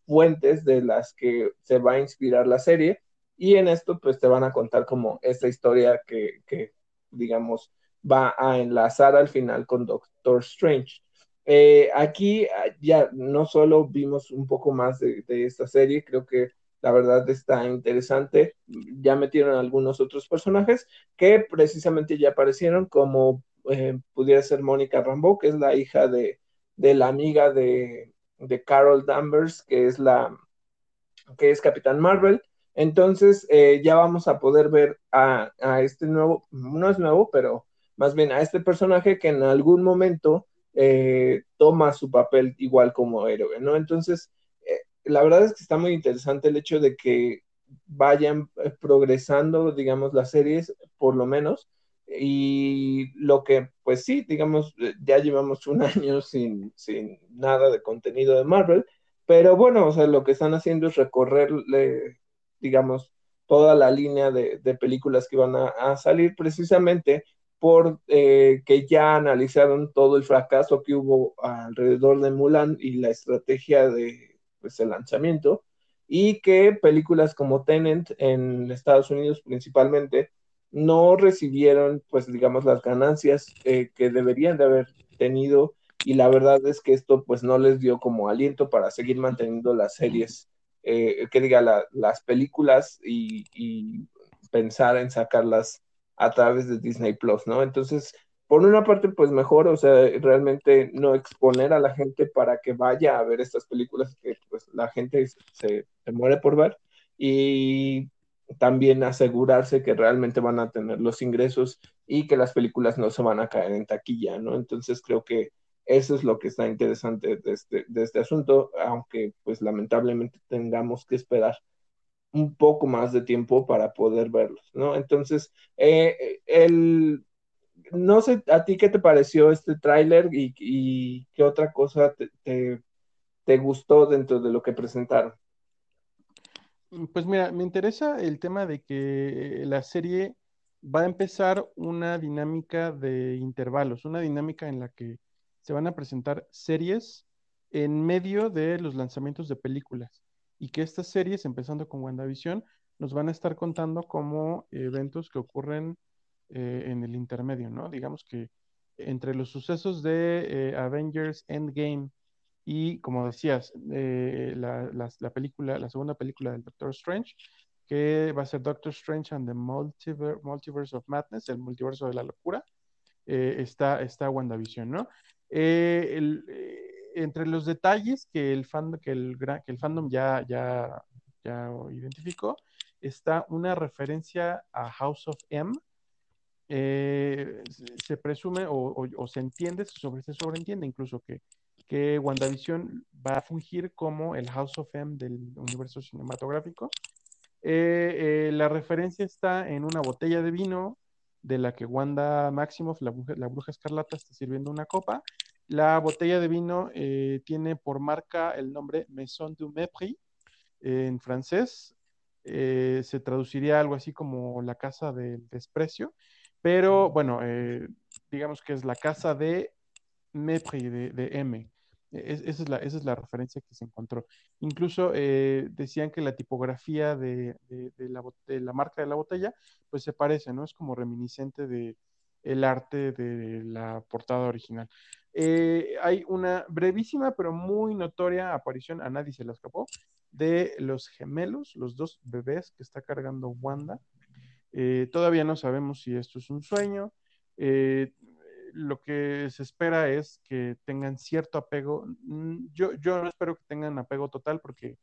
fuentes de las que se va a inspirar la serie y en esto pues te van a contar como esta historia que, que digamos va a enlazar al final con Doctor Strange. Eh, aquí ya no solo vimos un poco más de, esta serie, creo que la verdad está interesante. Ya metieron algunos otros personajes que precisamente ya aparecieron, como eh, pudiera ser Mónica Rambeau, que es la hija de, la amiga de, Carol Danvers, que es la que es Capitán Marvel. Entonces eh, ya vamos a poder ver a, este nuevo, no es nuevo, pero más bien a este personaje que en algún momento eh, toma su papel igual como héroe, ¿no? Entonces, eh, la verdad es que está muy interesante el hecho de que vayan progresando, digamos, las series, por lo menos, y lo que, pues sí, digamos, ya llevamos un año sin, sin nada de contenido de Marvel, pero bueno, o sea, lo que están haciendo es recorrerle, digamos, toda la línea de, películas que van a salir precisamente por eh, que ya analizaron todo el fracaso que hubo alrededor de Mulan y la estrategia de pues, el lanzamiento, y que películas como Tenant en Estados Unidos principalmente no recibieron, pues digamos, las ganancias eh, que deberían de haber tenido, y la verdad es que esto pues no les dio como aliento para seguir manteniendo las series, eh, que diga, las películas y, y pensar en sacarlas a través de Disney Plus, ¿no? Entonces, por una parte, pues mejor, o sea, realmente no exponer a la gente para que vaya a ver estas películas que pues la gente se, muere por ver y también asegurarse que realmente van a tener los ingresos y que las películas no se van a caer en taquilla, ¿no? Entonces creo que eso es lo que está interesante de este, de este asunto, aunque pues lamentablemente tengamos que esperar un poco más de tiempo para poder verlos, ¿no? Entonces, eh, el, no sé, ¿a ti qué te pareció este tráiler y, qué otra cosa te, gustó dentro de lo que presentaron? Pues mira, me interesa el tema de que la serie va a empezar una dinámica de intervalos, una dinámica en la que se van a presentar series en medio de los lanzamientos de películas y que estas series, empezando con WandaVision, nos van a estar contando como eventos que ocurren eh, en el intermedio, ¿no? Digamos que entre los sucesos de eh, Avengers Endgame y, como decías, eh, la, película, la segunda película del Doctor Strange, que va a ser Doctor Strange and the Multiverse of Madness, el multiverso de la locura, está, está WandaVision, ¿no? el, entre los detalles que el, fandom, que el, que el fandom ya, ya, ya identificó, está una referencia a House of M. Eh, se presume o, se entiende, se, sobre, se sobreentiende incluso que, que WandaVision va a fungir como el House of M del universo cinematográfico. Eh, eh, la referencia está en una botella de vino de la que Wanda Maximoff, la, la bruja escarlata, está sirviendo una copa la botella de vino eh, tiene por marca el nombre Maison du Mépris en francés. Se traduciría algo así como la casa del desprecio, pero bueno, digamos que es la casa de Mépris, de, M. E, esa, es la, referencia que se encontró. Incluso decían que la tipografía de, la, de, la, marca de la botella, pues se parece, ¿no? Es como reminiscente de el arte de la portada original. Eh, hay una brevísima pero muy notoria aparición, a nadie se la escapó, de los gemelos, los dos bebés que está cargando Wanda. Eh, todavía no sabemos si esto es un sueño. Eh, lo que se espera es que tengan cierto apego. Mm, yo, yo no espero que tengan apego total porque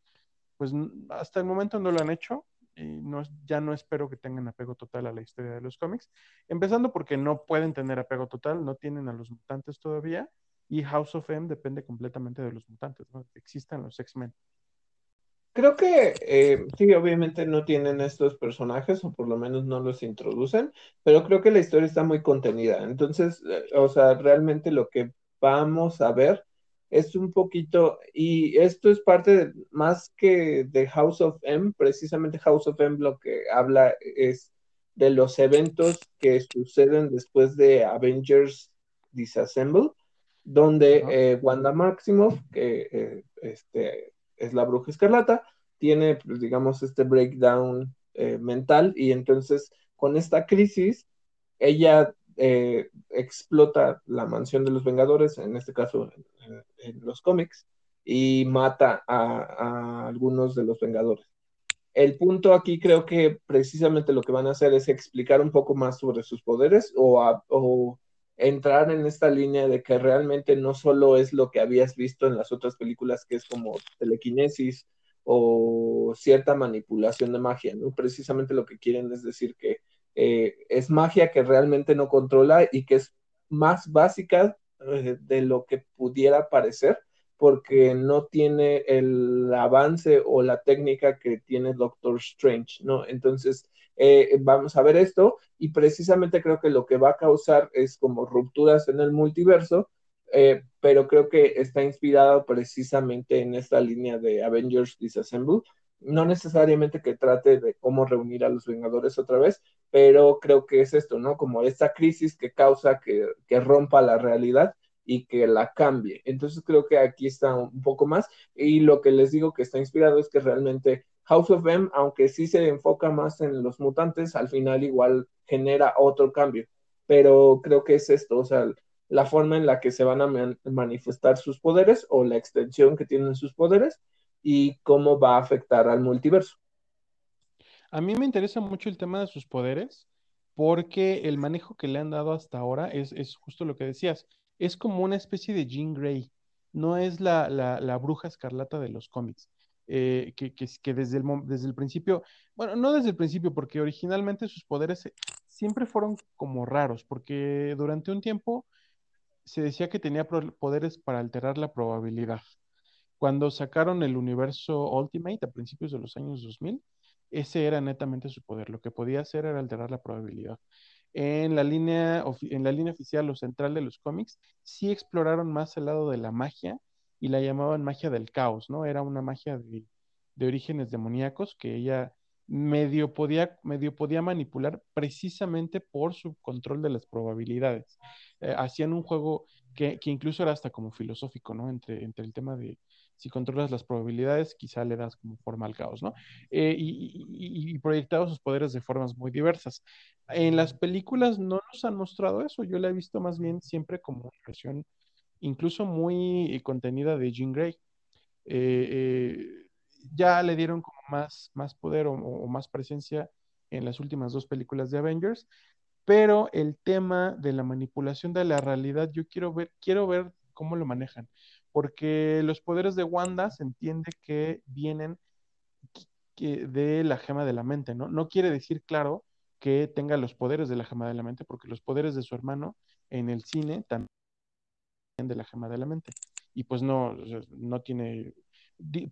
pues hasta el momento no lo han hecho y no, ya no espero que tengan apego total a la historia de los cómics. Empezando porque no pueden tener apego total, no tienen a los mutantes todavía, y House of M depende completamente de los mutantes, ¿no? Existan los X-Men. Creo que eh, sí, obviamente no tienen estos personajes, o por lo menos no los introducen, pero creo que la historia está muy contenida. Entonces, eh, o sea, realmente lo que vamos a ver es un poquito, y esto es parte más que de House of M, precisamente House of M lo que habla es de los eventos que suceden después de Avengers Disassemble, donde eh, Wanda Maximoff, que este, es la bruja escarlata, tiene, pues, digamos, este breakdown eh, mental y entonces con esta crisis, ella explota la mansión de los Vengadores, en este caso en, los cómics, y mata a algunos de los Vengadores. El punto aquí creo que precisamente lo que van a hacer es explicar un poco más sobre sus poderes o, entrar en esta línea de que realmente no solo es lo que habías visto en las otras películas, que es como telequinesis o cierta manipulación de magia, ¿no? Precisamente lo que quieren es decir que eh, es magia que realmente no controla y que es más básica eh, de lo que pudiera parecer porque no tiene el avance o la técnica que tiene Doctor Strange, ¿no? Entonces, eh, vamos a ver esto y precisamente creo que lo que va a causar es como rupturas en el multiverso, eh, pero creo que está inspirado precisamente en esta línea de Avengers Disassemble. No necesariamente que trate de cómo reunir a los Vengadores otra vez, pero creo que es esto, ¿no? Como esta crisis que causa que, que rompa la realidad y que la cambie. Entonces creo que aquí está un poco más y lo que les digo que está inspirado es que realmente House of M, aunque sí se enfoca más en los mutantes, al final igual genera otro cambio. Pero creo que es esto, o sea, la forma en la que se van a manifestar sus poderes o la extensión que tienen sus poderes y cómo va a afectar al multiverso. A mí me interesa mucho el tema de sus poderes porque el manejo que le han dado hasta ahora es, es justo lo que decías es como una especie de Jean Grey, no es la, la, bruja escarlata de los cómics. Eh, que, desde, el, principio, bueno, no desde el principio, porque originalmente sus poderes siempre fueron como raros, porque durante un tiempo se decía que tenía poderes para alterar la probabilidad. Cuando sacaron el universo Ultimate a principios de los años 2000, ese era netamente su poder. Lo que podía hacer era alterar la probabilidad en la línea, en la línea oficial o central de los cómics, sí exploraron más el lado de la magia y la llamaban magia del caos, ¿no? Era una magia de, orígenes demoníacos que ella medio podía, medio podía manipular precisamente por su control de las probabilidades. Eh, hacían un juego que, que, incluso era hasta como filosófico, ¿no? Entre, entre el tema de, si controlas las probabilidades, quizá le das como forma al caos, ¿no? Eh, y, y, proyectado sus poderes de formas muy diversas. En las películas no nos han mostrado eso, yo la he visto más bien siempre como una versión incluso muy contenida de Jean Grey. Eh, eh, ya le dieron como más, más poder o, más presencia en las últimas dos películas de Avengers, pero el tema de la manipulación de la realidad, yo quiero ver, quiero ver cómo lo manejan porque los poderes de Wanda se entiende que vienen de la gema de la mente, ¿no? No quiere decir, claro, que tenga los poderes de la gema de la mente, porque los poderes de su hermano en el cine también de la gema de la mente. Y pues no, no tiene,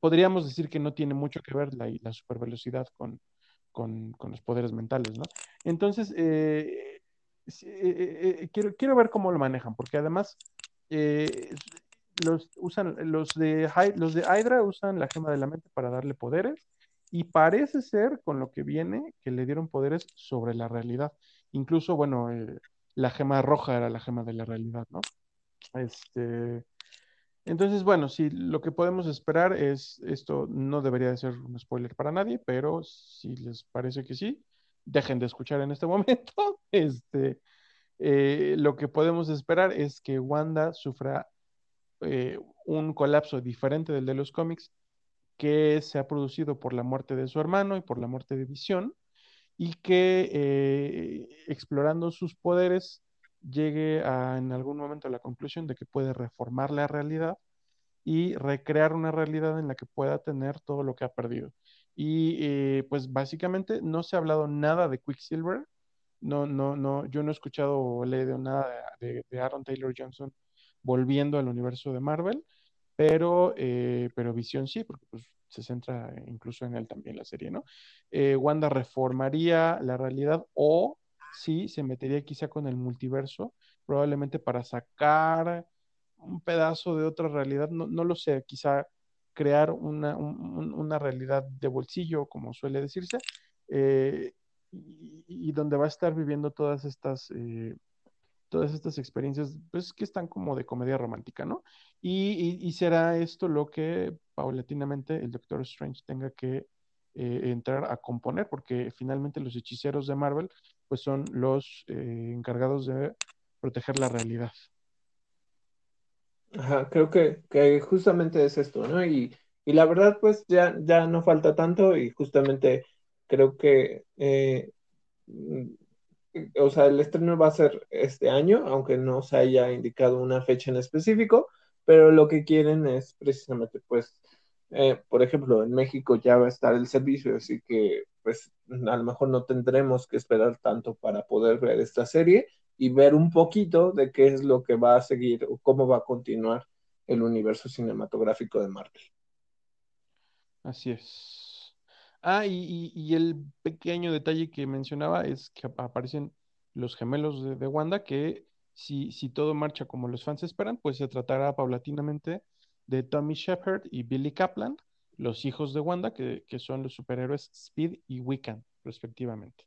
podríamos decir que no tiene mucho que ver la, supervelocidad con, con, los poderes mentales, ¿no? Entonces, eh, eh, eh, quiero, quiero ver cómo lo manejan, porque además los usan, los de, los de Hydra usan la gema de la mente para darle poderes y parece ser con lo que viene que le dieron poderes sobre la realidad. Incluso, bueno, la gema roja era la gema de la realidad, ¿no? Este, entonces, bueno, sí, lo que podemos esperar es, esto no debería de ser un spoiler para nadie, pero si les parece que sí, dejen de escuchar en este momento. Este, eh, lo que podemos esperar es que Wanda sufra eh, un colapso diferente del de los cómics que se ha producido por la muerte de su hermano y por la muerte de Visión, y que eh, explorando sus poderes llegue a, en algún momento a la conclusión de que puede reformar la realidad y recrear una realidad en la que pueda tener todo lo que ha perdido. Y eh, pues básicamente no se ha hablado nada de Quicksilver, no, no, no, yo no he escuchado o leído nada de Aaron Taylor Johnson volviendo al universo de Marvel, pero, eh, pero Visión sí, porque pues, se centra incluso en él también la serie, ¿no? Eh, Wanda reformaría la realidad o sí se metería quizá con el multiverso, probablemente para sacar un pedazo de otra realidad, no, no lo sé, quizá crear una, una, realidad de bolsillo, como suele decirse, eh, y, donde va a estar viviendo todas estas, eh, todas estas experiencias, pues que están como de comedia romántica, ¿no? Y, y, será esto lo que paulatinamente el Doctor Strange tenga que eh, entrar a componer, porque finalmente los hechiceros de Marvel, pues son los encargados de proteger la realidad. Ajá, creo que, que justamente es esto, ¿no? Y, y la verdad, pues ya, ya no falta tanto y justamente creo que, eh, mm, o sea, el estreno va a ser este año, aunque no se haya indicado una fecha en específico, pero lo que quieren es precisamente, pues, eh, por ejemplo, en México ya va a estar el servicio, así que, pues, a lo mejor no tendremos que esperar tanto para poder ver esta serie y ver un poquito de qué es lo que va a seguir o cómo va a continuar el universo cinematográfico de Marvel. Así es. Ah, y, el pequeño detalle que mencionaba es que aparecen los gemelos de, Wanda, que si, si, todo marcha como los fans esperan, pues se tratará paulatinamente de Tommy Shepard y Billy Kaplan, los hijos de Wanda, que, que son los superhéroes Speed y Wiccan, respectivamente.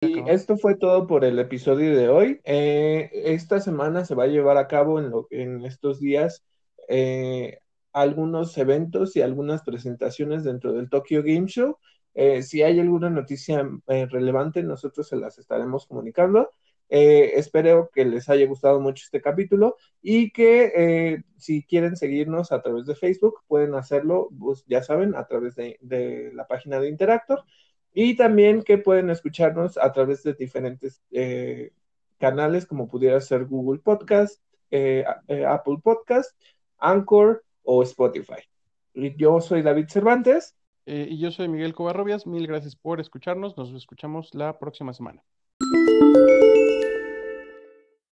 Y esto fue todo por el episodio de hoy. Eh, esta semana se va a llevar a cabo en, en estos días eh, algunos eventos y algunas presentaciones dentro del Tokyo Game Show. Eh, si hay alguna noticia relevante, nosotros se las estaremos comunicando. Espero que les haya gustado mucho este capítulo y que si quieren seguirnos a través de Facebook, pueden hacerlo, pues, ya saben, a través de, de la página de Interactor. Y también que pueden escucharnos a través de diferentes eh, canales como pudiera ser Google Podcast, eh, eh, Apple Podcast, Anchor o Spotify. Yo soy David Cervantes. y yo soy Miguel Covarrobias. Mil gracias por escucharnos. Nos escuchamos la próxima semana.